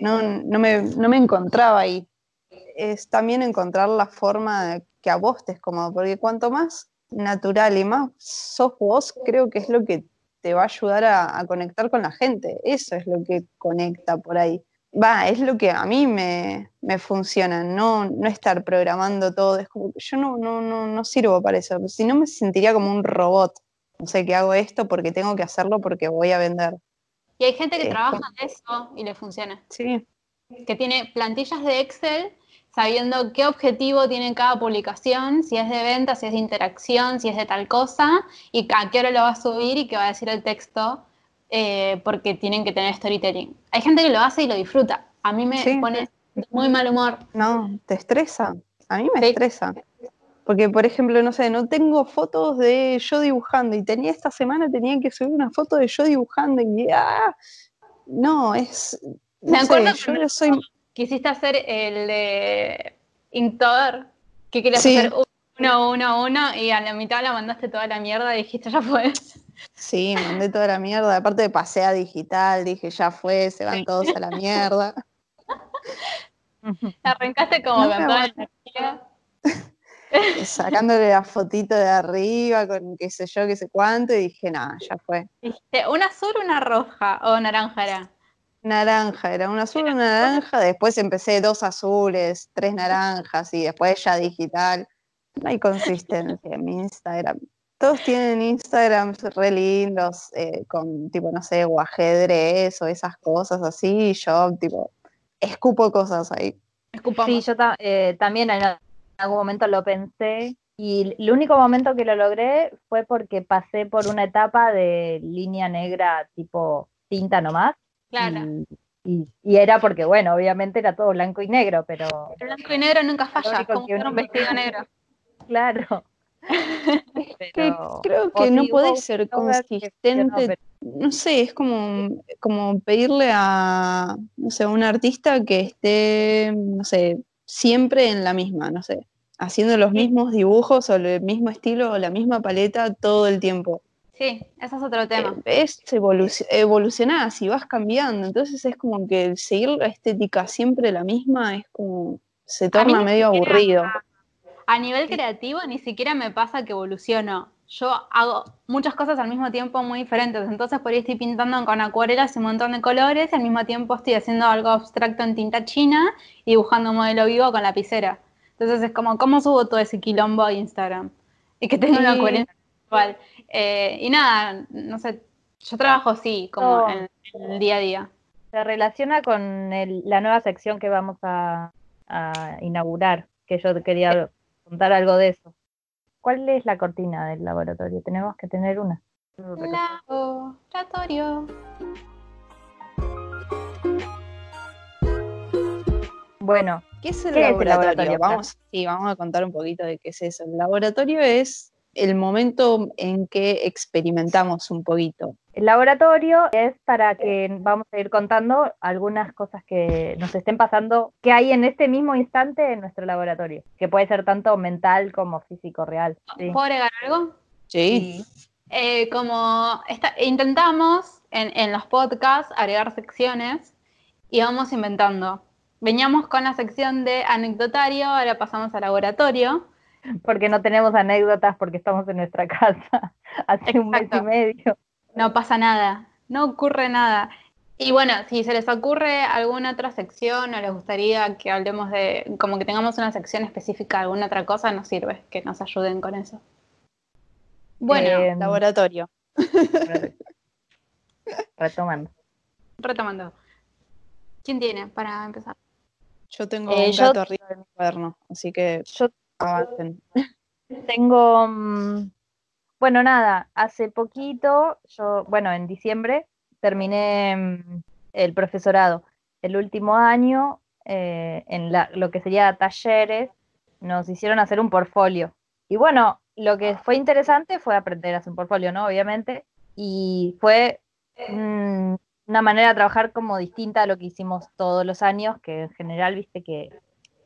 no, no, me, no me encontraba ahí. Es también encontrar la forma que a vos te es cómodo, porque cuanto más natural y más sos vos, creo que es lo que te va a ayudar a, conectar con la gente. Eso es lo que conecta por ahí. Va, es lo que a mí me, funciona, no, no estar programando todo. Es como yo no, no, no, no sirvo para eso. Si no me sentiría como un robot. No sé, que hago esto porque tengo que hacerlo porque voy a vender. Y hay gente que trabaja en eso y le funciona. Sí. Que tiene plantillas de Excel sabiendo qué objetivo tiene cada publicación, si es de venta, si es de interacción, si es de tal cosa, y a qué hora lo va a subir y qué va a decir el texto, eh, porque tienen que tener storytelling. Hay gente que lo hace y lo disfruta. A mí me pone muy mal humor. No, te estresa. A mí me estresa. Porque, por ejemplo, no sé, no tengo fotos de yo dibujando y tenía esta semana, tenía que subir una foto de yo dibujando y ah, no, es... me acuerdo yo soy quisiste hacer el de Inktober, que querías hacer uno, uno, uno, y a la mitad la mandaste toda la mierda y dijiste, ya fue. Sí, mandé toda la mierda. Aparte de pasea digital, dije, ya fue, se van todos a la mierda. Arrancaste como energía. Sacándole la fotito de arriba con qué sé yo, qué sé cuánto, y dije, nada, ya fue. Dijiste, ¿una azul una roja? ¿O naranja era? Naranja, era una azul, una naranja, después empecé dos azules, tres naranjas y después ya digital. No hay consistencia en mi Instagram. Todos tienen Instagrams re lindos, eh, con tipo, no sé, o ajedrez o esas cosas así, y yo tipo, escupo cosas ahí. Sí, yo eh, también en algún momento lo pensé y el único momento que lo logré fue porque pasé por una etapa de línea negra tipo tinta nomás Claro. Y, era porque, bueno, obviamente era todo blanco y negro, pero... Blanco y negro nunca falla, como un vestido negro. Claro. creo que no puede ser consistente. No sé, es como, como pedirle a, no sé, a un artista que esté, no sé, siempre en la misma, no sé, haciendo los mismos dibujos o el mismo estilo o la misma paleta todo el tiempo. Sí, ese es otro tema. Eh, es evolucionar, si vas cambiando. Entonces es como que seguir la estética siempre la misma es como. se torna medio aburrido. A, nivel creativo ni siquiera me pasa que evoluciono. Yo hago muchas cosas al mismo tiempo muy diferentes. Entonces por ahí estoy pintando con acuarelas y un montón de colores y al mismo tiempo estoy haciendo algo abstracto en tinta china y dibujando un modelo vivo con lapicera. Entonces es como, ¿cómo subo todo ese quilombo a Instagram? Y que tengo una acuarela igual. Eh, y nada, no sé, yo trabajo así, como en, el día a día. Se relaciona con la nueva sección que vamos a, inaugurar, que yo quería contar algo de eso. ¿Cuál es la cortina del laboratorio? Tenemos que tener una. Laboratorio. Bueno, ¿qué es el, laboratorio? Vamos, sí, vamos a contar un poquito de qué es eso. El laboratorio es el momento en que experimentamos un poquito. El laboratorio es para que vamos a ir contando algunas cosas que nos estén pasando, que hay en este mismo instante en nuestro laboratorio, que puede ser tanto mental como físico real. ¿Puedo agregar algo? Sí. Eh, como intentamos en, en los podcasts agregar secciones y vamos inventando. Veníamos con la sección de anecdotario, ahora pasamos al laboratorio porque no tenemos anécdotas porque estamos en nuestra casa hace un mes y medio. No pasa nada, no ocurre nada. Y bueno, si se les ocurre alguna otra sección o les gustaría que hablemos de, como que tengamos una sección específica, alguna otra cosa, nos sirve que nos ayuden con eso. Bueno, em, laboratorio. Retomando. Retomando. ¿Quién tiene para empezar? Yo tengo eh, un gato arriba de mi cuaderno, así que yo tengo, mm, bueno, nada, hace poquito, yo, bueno, en diciembre terminé mm, el profesorado. El último año, eh, en lo que sería talleres, nos hicieron hacer un portfolio. Y bueno, lo que fue interesante fue aprender a hacer un portfolio, ¿no? Obviamente. Y fue mm, una manera de trabajar como distinta a lo que hicimos todos los años, que en general, viste que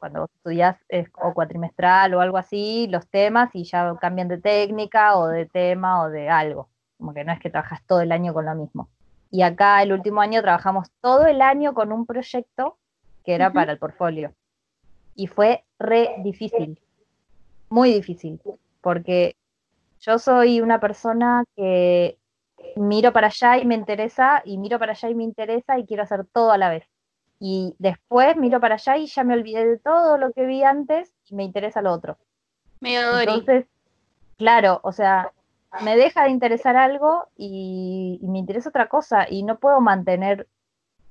cuando estudias o cuatrimestral o algo así, los temas y ya cambian de técnica o de tema o de algo. Como que no es que trabajas todo el año con lo mismo. Y acá el último año trabajamos todo el año con un proyecto que era para el portfolio. Y fue re difícil, muy difícil, porque yo soy una persona que miro para allá y me interesa, y miro para allá y me interesa y quiero hacer todo a la vez. Y después miro para allá y ya me olvidé de todo lo que vi antes y me interesa lo otro. Entonces, claro, o sea, me deja de interesar algo y, me interesa otra cosa y no puedo mantener,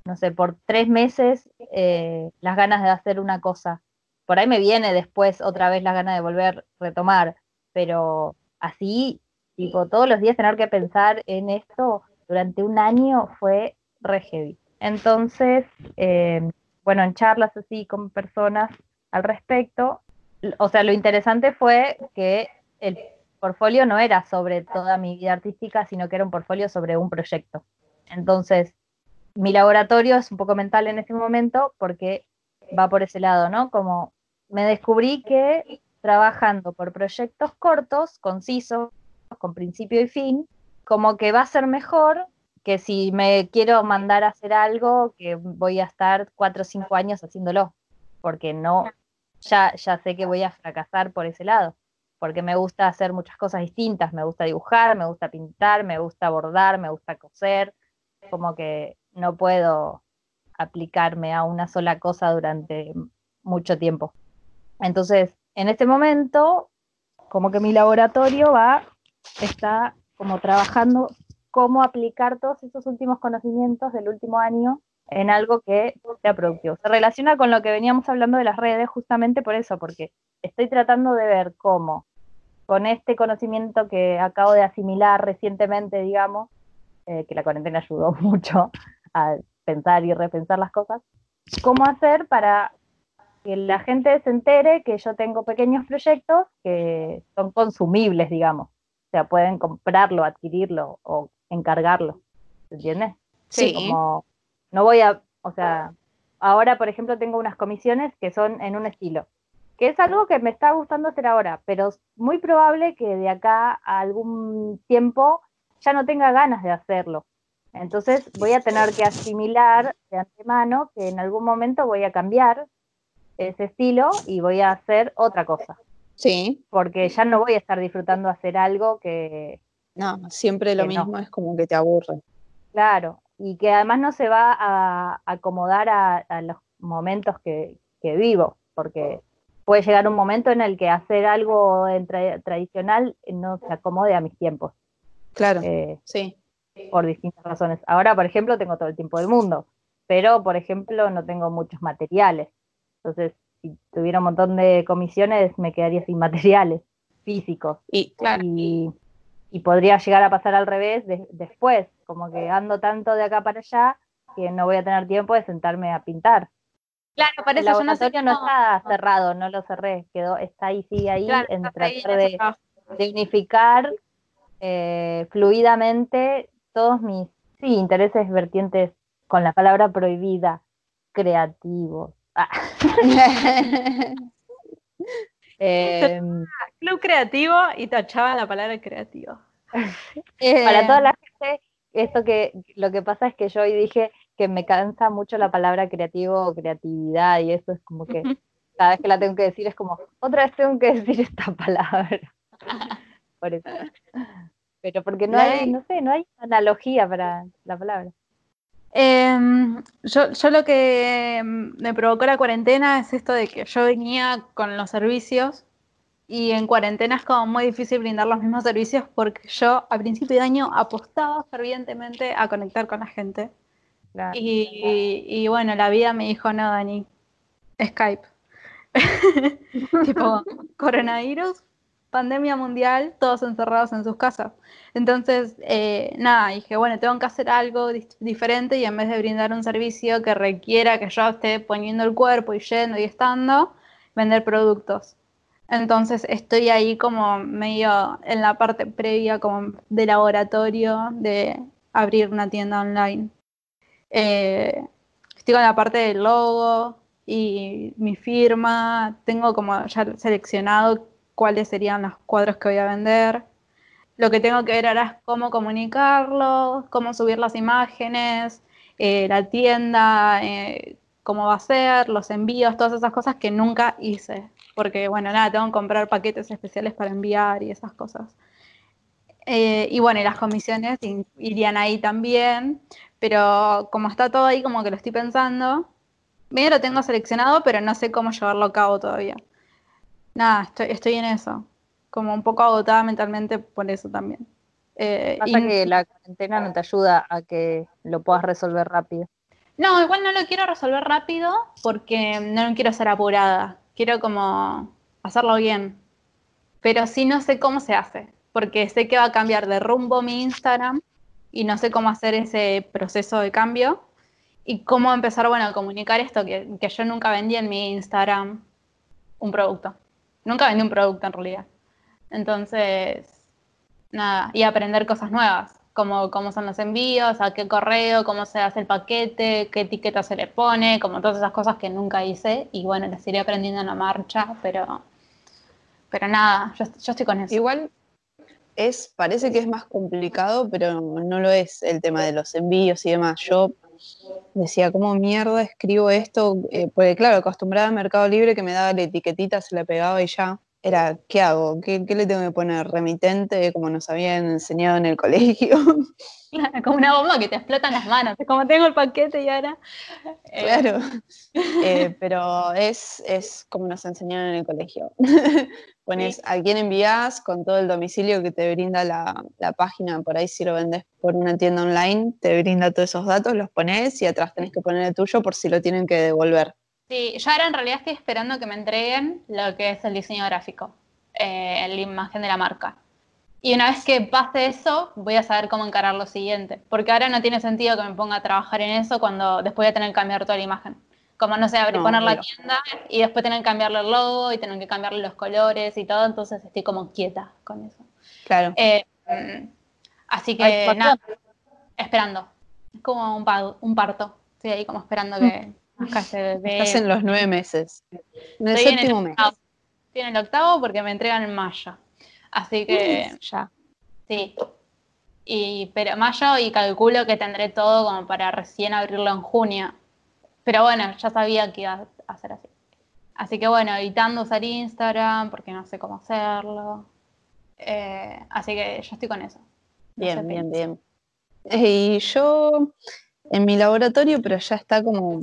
no sé, por tres meses eh, las ganas de hacer una cosa. Por ahí me viene después otra vez las ganas de volver a retomar, pero así, tipo, todos los días tener que pensar en esto durante un año fue re heavy. Entonces, eh, bueno, en charlas así con personas al respecto, o sea, lo interesante fue que el portfolio no era sobre toda mi vida artística, sino que era un portfolio sobre un proyecto. Entonces, mi laboratorio es un poco mental en ese momento porque va por ese lado, ¿no? Como me descubrí que trabajando por proyectos cortos, concisos, con principio y fin, como que va a ser mejor que si me quiero mandar a hacer algo que voy a estar cuatro o cinco años haciéndolo, porque no, ya, ya sé que voy a fracasar por ese lado, porque me gusta hacer muchas cosas distintas, me gusta dibujar, me gusta pintar, me gusta bordar, me gusta coser, como que no puedo aplicarme a una sola cosa durante mucho tiempo. Entonces, en este momento, como que mi laboratorio va, está como trabajando cómo aplicar todos esos últimos conocimientos del último año en algo que sea productivo. Se relaciona con lo que veníamos hablando de las redes justamente por eso, porque estoy tratando de ver cómo con este conocimiento que acabo de asimilar recientemente, digamos, eh, que la cuarentena ayudó mucho a pensar y repensar las cosas, cómo hacer para que la gente se entere que yo tengo pequeños proyectos que son consumibles, digamos. O sea, pueden comprarlo, adquirirlo o encargarlo. ¿Entiendes? Sí. Como no voy a, o sea, ahora por ejemplo tengo unas comisiones que son en un estilo, que es algo que me está gustando hacer ahora, pero es muy probable que de acá a algún tiempo ya no tenga ganas de hacerlo. Entonces voy a tener que asimilar de antemano que en algún momento voy a cambiar ese estilo y voy a hacer otra cosa. Sí. Porque ya no voy a estar disfrutando hacer algo que... No, siempre lo mismo, es como que te aburre. Claro, y que además no se va a acomodar a, los momentos que, vivo, porque puede llegar un momento en el que hacer algo tradicional no se acomode a mis tiempos. Claro, eh, sí. Por distintas razones. Ahora, por ejemplo, tengo todo el tiempo del mundo, pero, por ejemplo, no tengo muchos materiales. Entonces, si tuviera un montón de comisiones, me quedaría sin materiales físicos. Y, claro. y, podría llegar a pasar al revés después, como que ando tanto de acá para allá que no voy a tener tiempo de sentarme a pintar. Claro, para eso el laboratorio no, está cerrado, no lo cerré, quedó, está ahí, sigue ahí, en tratar de, unificar eh, fluidamente todos mis sí, intereses vertientes con la palabra prohibida, creativos. Ah. Em, Club creativo y tachaba la palabra creativo. Para toda la gente esto que lo que pasa es que yo hoy dije que me cansa mucho la palabra creativo o creatividad y eso es como que cada vez que la tengo que decir es como, otra vez tengo que decir esta palabra. Por eso. Pero porque no hay, no sé, no hay analogía para la palabra. Em, yo, yo lo que me provocó la cuarentena es esto de que yo venía con los servicios y en cuarentena es como muy difícil brindar los mismos servicios porque yo a principio de año apostaba fervientemente a conectar con la gente. y, bueno, la vida me dijo, no, Dani, Skype. tipo, coronavirus, pandemia mundial, todos encerrados en sus casas. Entonces, eh, nada, dije, bueno, tengo que hacer algo diferente y en vez de brindar un servicio que requiera que yo esté poniendo el cuerpo y yendo y estando, vender productos. Entonces estoy ahí como medio en la parte previa como de laboratorio de abrir una tienda online. Eh, estoy con la parte del logo y mi firma. Tengo como ya seleccionado cuáles serían los cuadros que voy a vender. Lo que tengo que ver ahora es cómo comunicarlo, cómo subir las imágenes, eh, la tienda, eh, cómo va a ser, los envíos, todas esas cosas que nunca hice. Porque, bueno, nada, tengo que comprar paquetes especiales para enviar y esas cosas. Eh, y bueno, y las comisiones irían ahí también, pero como está todo ahí, como que lo estoy pensando. Medio lo tengo seleccionado, pero no sé cómo llevarlo a cabo todavía. Nada, estoy, estoy en eso. Como un poco agotada mentalmente por eso también. Eh, Pasa que la cuarentena no te ayuda a que lo puedas resolver rápido. No, igual no lo quiero resolver rápido porque no quiero ser apurada. Quiero como hacerlo bien. Pero sí no sé cómo se hace, porque sé que va a cambiar de rumbo mi Instagram y no sé cómo hacer ese proceso de cambio y cómo empezar, bueno, a comunicar esto, que, que yo nunca vendí en mi Instagram un producto. Nunca vendí un producto en realidad. Entonces, nada, y aprender cosas nuevas, como cómo son los envíos, a qué correo, cómo se hace el paquete, qué etiqueta se le pone, como todas esas cosas que nunca hice y bueno, las iré aprendiendo en la marcha, pero, pero nada, yo, estoy con eso. Igual es, parece que es más complicado, pero no lo es el tema de los envíos y demás. Yo decía, ¿cómo mierda escribo esto? Eh, porque claro, acostumbrada a Mercado Libre que me daba la etiquetita, se la pegaba y ya era, ¿qué hago? ¿Qué, le tengo que poner? ¿Remitente? Como nos habían enseñado en el colegio. como una bomba que te explota en las manos. Es como tengo el paquete y ahora. Eh, claro. Eh, pero es, es como nos enseñaron en el colegio. Pones a quién envías con todo el domicilio que te brinda la, la, página. Por ahí, si lo vendes por una tienda online, te brinda todos esos datos, los pones y atrás tenés que poner el tuyo por si lo tienen que devolver. Sí, yo ahora en realidad estoy esperando que me entreguen lo que es el diseño gráfico, eh, la imagen de la marca. Y una vez que pase eso, voy a saber cómo encarar lo siguiente. Porque ahora no tiene sentido que me ponga a trabajar en eso cuando después voy a tener que cambiar toda la imagen. Como, no sé, abrir, poner la tienda y después tener que cambiarle el logo y tener que cambiarle los colores y todo. Entonces estoy como quieta con eso. Claro. Eh, así que, nada, esperando. Es como un, un parto. Estoy ahí como esperando que, se Estás en los nueve meses. En el séptimo mes. Estoy en el octavo porque me entregan en mayo. Así que ya. Sí. Y, pero mayo y calculo que tendré todo como para recién abrirlo en junio. Pero bueno, ya sabía que iba a ser así. Así que bueno, evitando usar Instagram porque no sé cómo hacerlo. Eh, así que yo estoy con eso. bien, bien, bien. Y yo en mi laboratorio, pero ya está como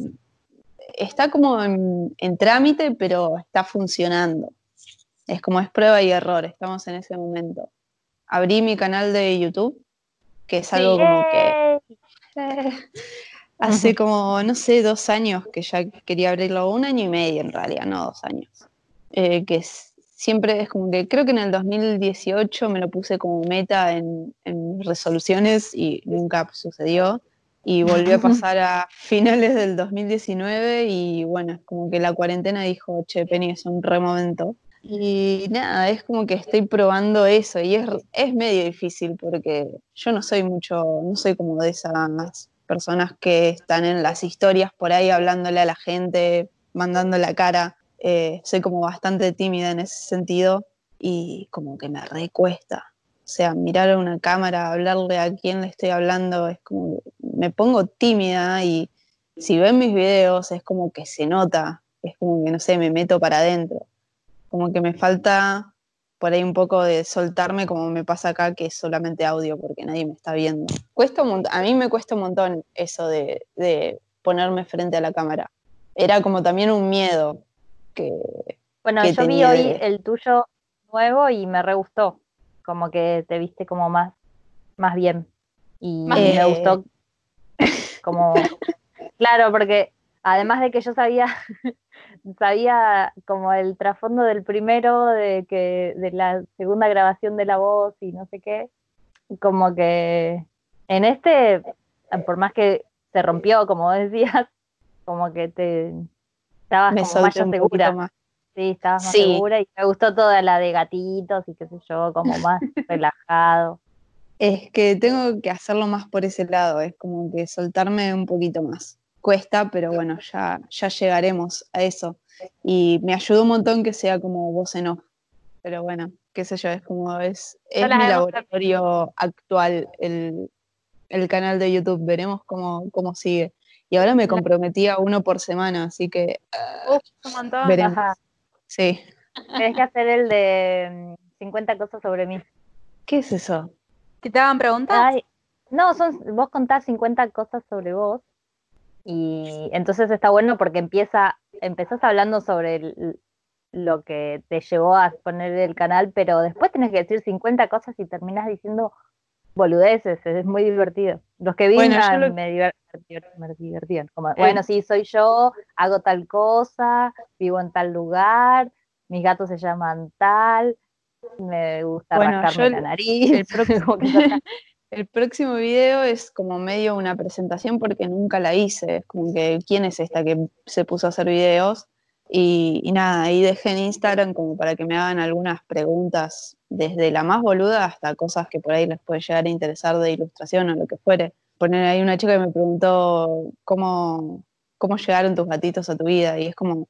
está como en, trámite, pero está funcionando. Es como es prueba y error, estamos en ese momento. Abrí mi canal de YouTube, que es algo como que hace como, no sé, dos años que ya quería abrirlo, un año y medio en realidad, no dos años. Eh, que siempre es como que creo que en el 2018 me lo puse como meta en resoluciones y nunca sucedió y volvió a pasar a finales del 2019 y bueno, como que la cuarentena dijo, che, Penny, es un remomento. Y nada, es como que estoy probando eso y es, es medio difícil porque yo no soy mucho, no soy como de esas personas que están en las historias por ahí hablándole a la gente, mandando la cara. Eh, soy como bastante tímida en ese sentido y como que me recuesta. O sea, mirar a una cámara, hablarle a quién le estoy hablando, es como, me pongo tímida y si ven mis videos es como que se nota, es como que, no sé, me meto para adentro. Como que me falta por ahí un poco de soltarme como me pasa acá, que es solamente audio porque nadie me está viendo. Cuesta a mí me cuesta un montón eso de, de ponerme frente a la cámara. Era como también un miedo que... Bueno, yo vi hoy el tuyo nuevo y me re gustó como que te viste como más, más bien. Y me gustó como, claro, porque además de que yo sabía, sabía como el trasfondo del primero, de que, de la segunda grabación de la voz y no sé qué, como que en este, por más que se rompió, como decías, como que te estabas como más segura. Sí, estabas más segura y me gustó toda la de gatitos y qué sé yo, como más relajado. Es que tengo que hacerlo más por ese lado, es como que soltarme un poquito más. Cuesta, pero bueno, ya, ya llegaremos a eso. Y me ayudó un montón que sea como voz en off. pero bueno, qué sé yo, es como es, es mi laboratorio actual, el, el canal de YouTube, veremos cómo, cómo sigue. Y ahora me comprometí a uno por semana, así que Uf, un montón. veremos. Ajá. Sí. Tenés que hacer el de mm, 50 cosas sobre mí. ¿Qué es eso? ¿Que te hagan preguntas? Ay, no, son, vos contás 50 cosas sobre vos y entonces está bueno porque empieza, empezás hablando sobre el- lo que te llevó a poner el canal, pero después tenés que decir 50 cosas y terminás diciendo boludeces, es muy divertido. Los que vi Bueno, yo lo- me, diver- me divertían, como, bueno, sí, soy yo, hago tal cosa, vivo en tal lugar, mis gatos se llaman tal, me gusta Bueno, rascarme yo la el- nariz, el próximo-. El próximo video es como medio una presentación porque nunca la hice. Es como que, ¿quién es esta que se puso a hacer videos? Y, y nada, ahí dejé en Instagram como para que me hagan algunas preguntas, desde la más boluda hasta cosas que por ahí les puede llegar a interesar de ilustración o lo que fuere. Poner ahí una chica que me preguntó cómo, cómo llegaron tus gatitos a tu vida. Y es como,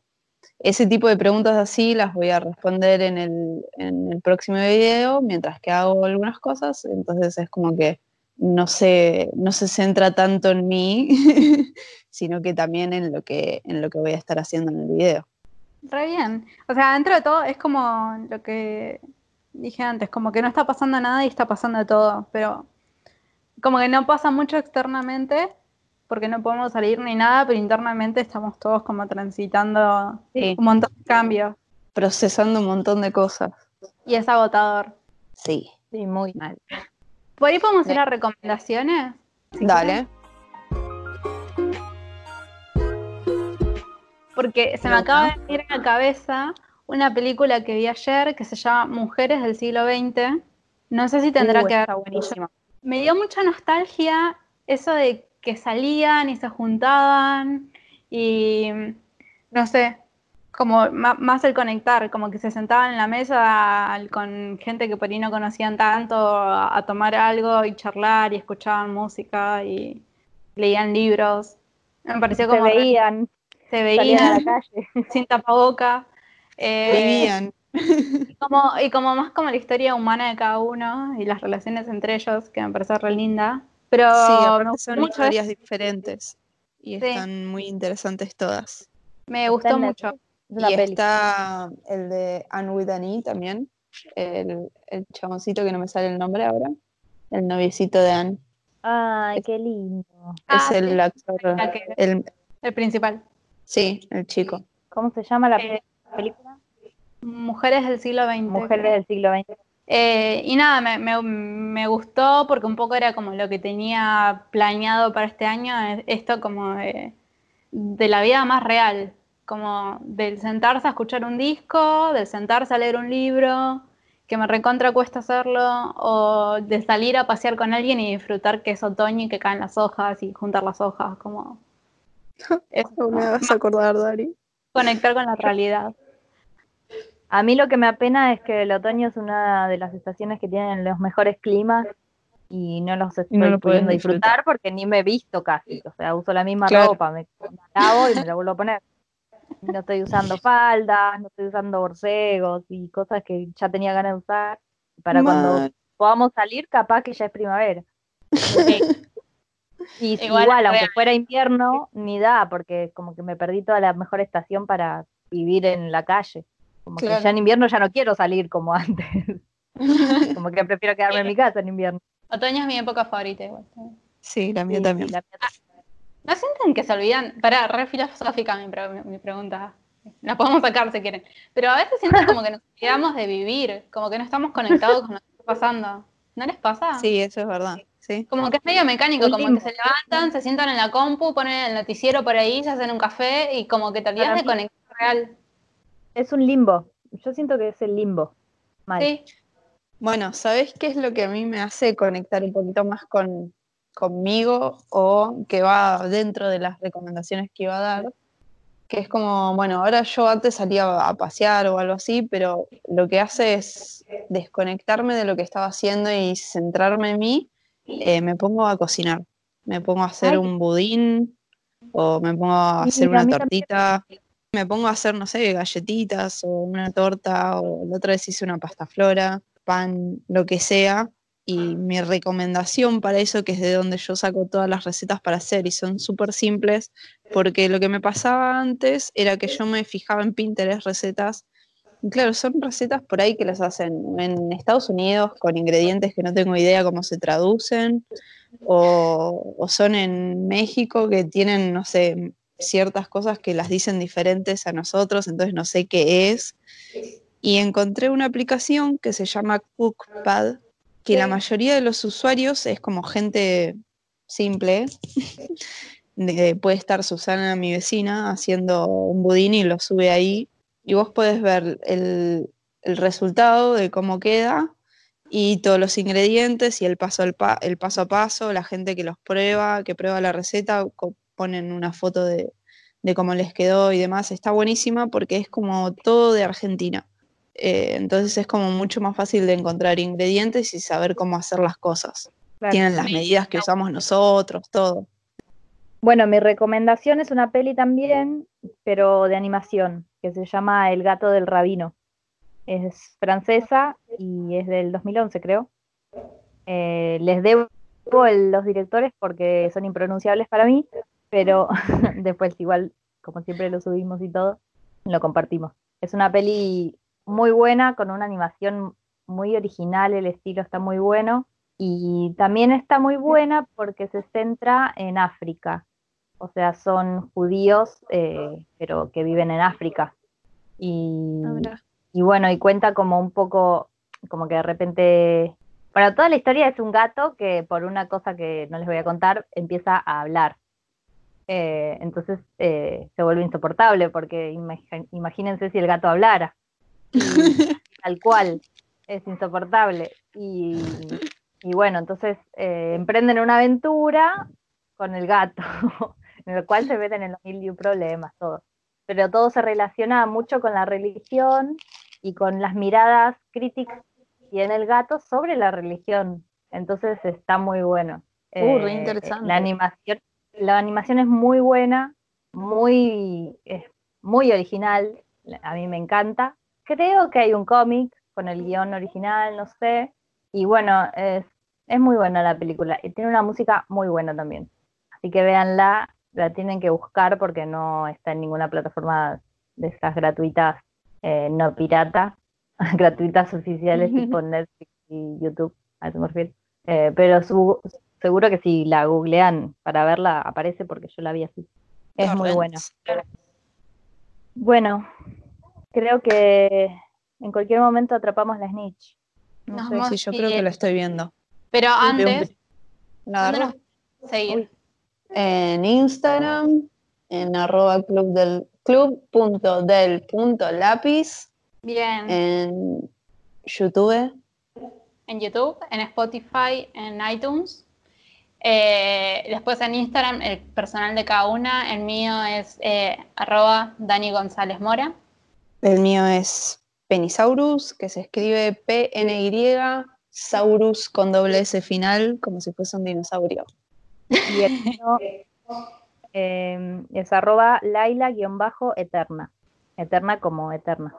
ese tipo de preguntas así las voy a responder en el, en el próximo video, mientras que hago algunas cosas. Entonces es como que no se, no se centra tanto en mí, sino que también en lo que, en lo que voy a estar haciendo en el video. Re bien. O sea, dentro de todo es como lo que dije antes, como que no está pasando nada y está pasando todo, pero como que no pasa mucho externamente porque no podemos salir ni nada, pero internamente estamos todos como transitando Sí. un montón de cambios Procesando un montón de cosas. y es agotador. Sí. Sí, muy mal. Por ahí podemos ir a recomendaciones. Dale. Porque se Me acaba de venir a la cabeza una película que vi ayer que se llama Mujeres del siglo XX. No sé si tendrá Uh, que ver. está buenísima. Me dio mucha nostalgia eso de que salían y se juntaban y no sé, como más el conectar, como que se sentaban en la mesa con gente que por ahí no conocían tanto a, tomar algo y charlar y escuchaban música y leían libros. Me pareció Se como re- veían, se a veían la calle. sin tapaboca. eh, Vivían. y como, y como más como la historia humana de cada uno y las relaciones entre ellos, que me parece re linda. Pero Sí, son historias diferentes. Y Sí. están muy interesantes todas. me gustó mucho. Y peli. está el de Anne with an E también, el, el chaboncito que no me sale el nombre ahora, el noviecito de Anne. Ay, qué lindo. Ah, es el sí, actor, el, El principal. sí, el chico. ¿Cómo se llama la Eh, película? Mujeres del siglo XX. Mujeres creo. del siglo XX. Eh, y nada, me, me- me gustó porque un poco era como lo que tenía planeado para este año, es- esto como de, de la vida más real, como del sentarse a escuchar un disco, del sentarse a leer un libro, que me recontra cuesta hacerlo, o de salir a pasear con alguien y disfrutar que es otoño y que caen las hojas y juntar las hojas, como es No me vas a acordar, Dari. conectar con la realidad. A mí lo que me apena es que el otoño es una de las estaciones que tienen los mejores climas y no los estoy no lo puedes pudiendo disfrutar disfrutar. porque ni me he visto casi. O sea, uso la misma Claro. ropa, me la lavo y me la vuelvo a poner. No estoy usando faldas, no estoy usando borcegos y cosas que ya tenía ganas de usar. Para cuando podamos salir, capaz que ya es primavera. Y si Igual igual, aunque fuera invierno, ni da, porque como que me perdí toda la mejor estación para vivir en la calle. Como Claro. que ya en invierno ya no quiero salir como antes. como que prefiero quedarme en mi casa en invierno. Otoño es mi época favorita igual. Sí, la mía Sí, también. sí, la mía también. ¿No sienten que se olvidan? Para, re filosófica mi, pre- mi pregunta. La podemos sacar si quieren. Pero a veces siento como que nos olvidamos de vivir, como que no estamos conectados con lo que está pasando. ¿No les pasa? Sí, eso es verdad. Sí. Como que es medio mecánico, como que se levantan, se sientan en la compu, ponen el noticiero por ahí, se hacen un café y como que te olvidas de conectar real. Es un limbo. Yo siento que es el limbo. Mal. Sí, Bueno, ¿sabés qué es lo que a mí me hace conectar un poquito más con, conmigo o que va dentro de las recomendaciones que iba a dar? Que es como, bueno, ahora yo antes salía a pasear o algo así, pero lo que hace es desconectarme de lo que estaba haciendo y centrarme en mí. eh, me pongo a cocinar. Me pongo a hacer Ay. un budín o me pongo a hacer una también. Me pongo a hacer, no sé, galletitas o una torta o la otra vez hice una pasta flora, pan, lo que sea. Y mi recomendación para eso, que es de donde yo saco todas las recetas para hacer y son súper simples, porque lo que me pasaba antes era que yo me fijaba en Pinterest recetas Claro, son recetas por ahí que las hacen en Estados Unidos con ingredientes que no tengo idea cómo se traducen, o, son en México que tienen, no sé, ciertas cosas que las dicen diferentes a nosotros, entonces no sé qué es. Y encontré una aplicación que se llama Cookpad, que la mayoría de los usuarios es como gente simple. puede estar Susana, mi vecina, haciendo un budín y lo sube ahí y vos podés ver el, resultado de cómo queda y todos los ingredientes y el paso, el paso a paso, la gente que los prueba, que prueba la receta, ponen una foto de, cómo les quedó y demás. Está buenísima porque es como todo de Argentina. Eh, entonces es como mucho más fácil de encontrar ingredientes y saber cómo hacer las cosas. Tienen las medidas que usamos nosotros, todo. Bueno, mi recomendación es una peli también, pero de animación, que se llama El gato del rabino. Es francesa y es del 2011, creo. Eh, les debo los directores porque son impronunciables para mí, pero después igual, como siempre lo subimos y todo, lo compartimos. Es una peli muy buena, con una animación muy original, el estilo está muy bueno. Y también está muy buena porque se centra en África. O sea, son judíos, eh, pero que viven en África. Y, y bueno, y cuenta como un poco, como que de repente bueno, toda la historia es un gato que por una cosa que no les voy a contar empieza a hablar. Eh, entonces eh, se vuelve insoportable porque imagínense si el gato hablara. tal cual, es insoportable. Y, y bueno, entonces eh, emprenden una aventura con el gato, en el cual se meten en los mil y problemas, todo. Pero todo se relaciona mucho con la religión y con las miradas críticas y en el gato sobre la religión. Entonces está muy bueno. Uh, eh, interesante. La animación, la animación es muy buena, muy, muy original. A mí me encanta. Creo que hay un cómic con el guion original, no sé. Y bueno, es, es muy buena la película. Y tiene una música muy buena también. Así que véanla, la tienen que buscar porque no está en ninguna plataforma de esas gratuitas eh, no pirata. gratuitas oficiales tipo Netflix y YouTube, a. Eh, pero seguro que si la googlean para verla aparece porque yo la vi así. Es muy buena. Bueno, creo que en cualquier momento atrapamos la snitch. No sé si yo creo que la estoy viendo. Pero antes, ¿La seguir. En Instagram, en arroba club del club.del.lápiz Bien. En YouTube. En YouTube, en Spotify, en iTunes. Eh, después en Instagram, el personal de cada una. El mío es eh, arroba Dani González Mora. El mío es Penisaurus, que se escribe P-N-Y, Saurus con doble S final, como si fuese un dinosaurio. Y el mío eh, es arroba Laila-eterna. Eterna como eterna.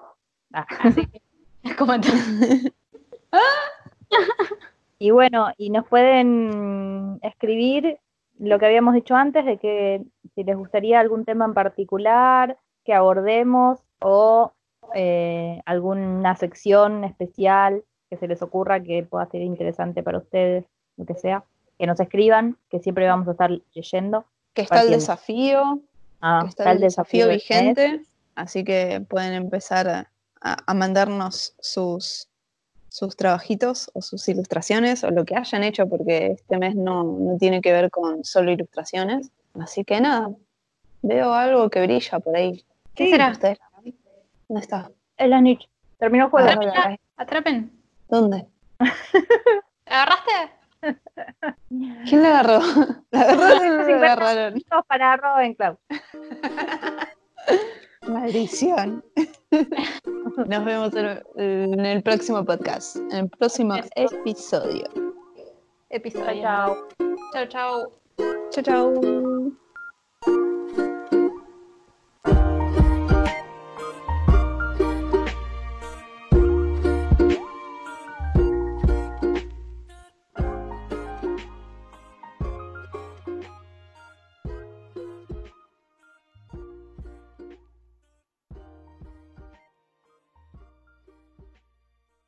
Ah, y bueno, y nos pueden escribir lo que habíamos dicho antes, de que si les gustaría algún tema en particular que abordemos o eh, alguna sección especial que se les ocurra que pueda ser interesante para ustedes, lo que sea, que nos escriban, que siempre vamos a estar leyendo. Que está el desafío, ah, está, el desafío, vigente, así que pueden empezar a, a, mandarnos sus, sus trabajitos o sus ilustraciones o lo que hayan hecho, porque este mes no, tiene que ver con solo ilustraciones. Así que nada, veo algo que brilla por ahí. ¿Qué será? ¿Dónde está? Es la niche. Terminó el juego. Atrapen. ¿Dónde? ¿Agarraste? ¿Quién la agarró? La agarró la agarraron. Para Robin Cloud. Maldición. Nos vemos en el próximo podcast, en el próximo episodio. Episodio. Chao, chao. Chao, chao.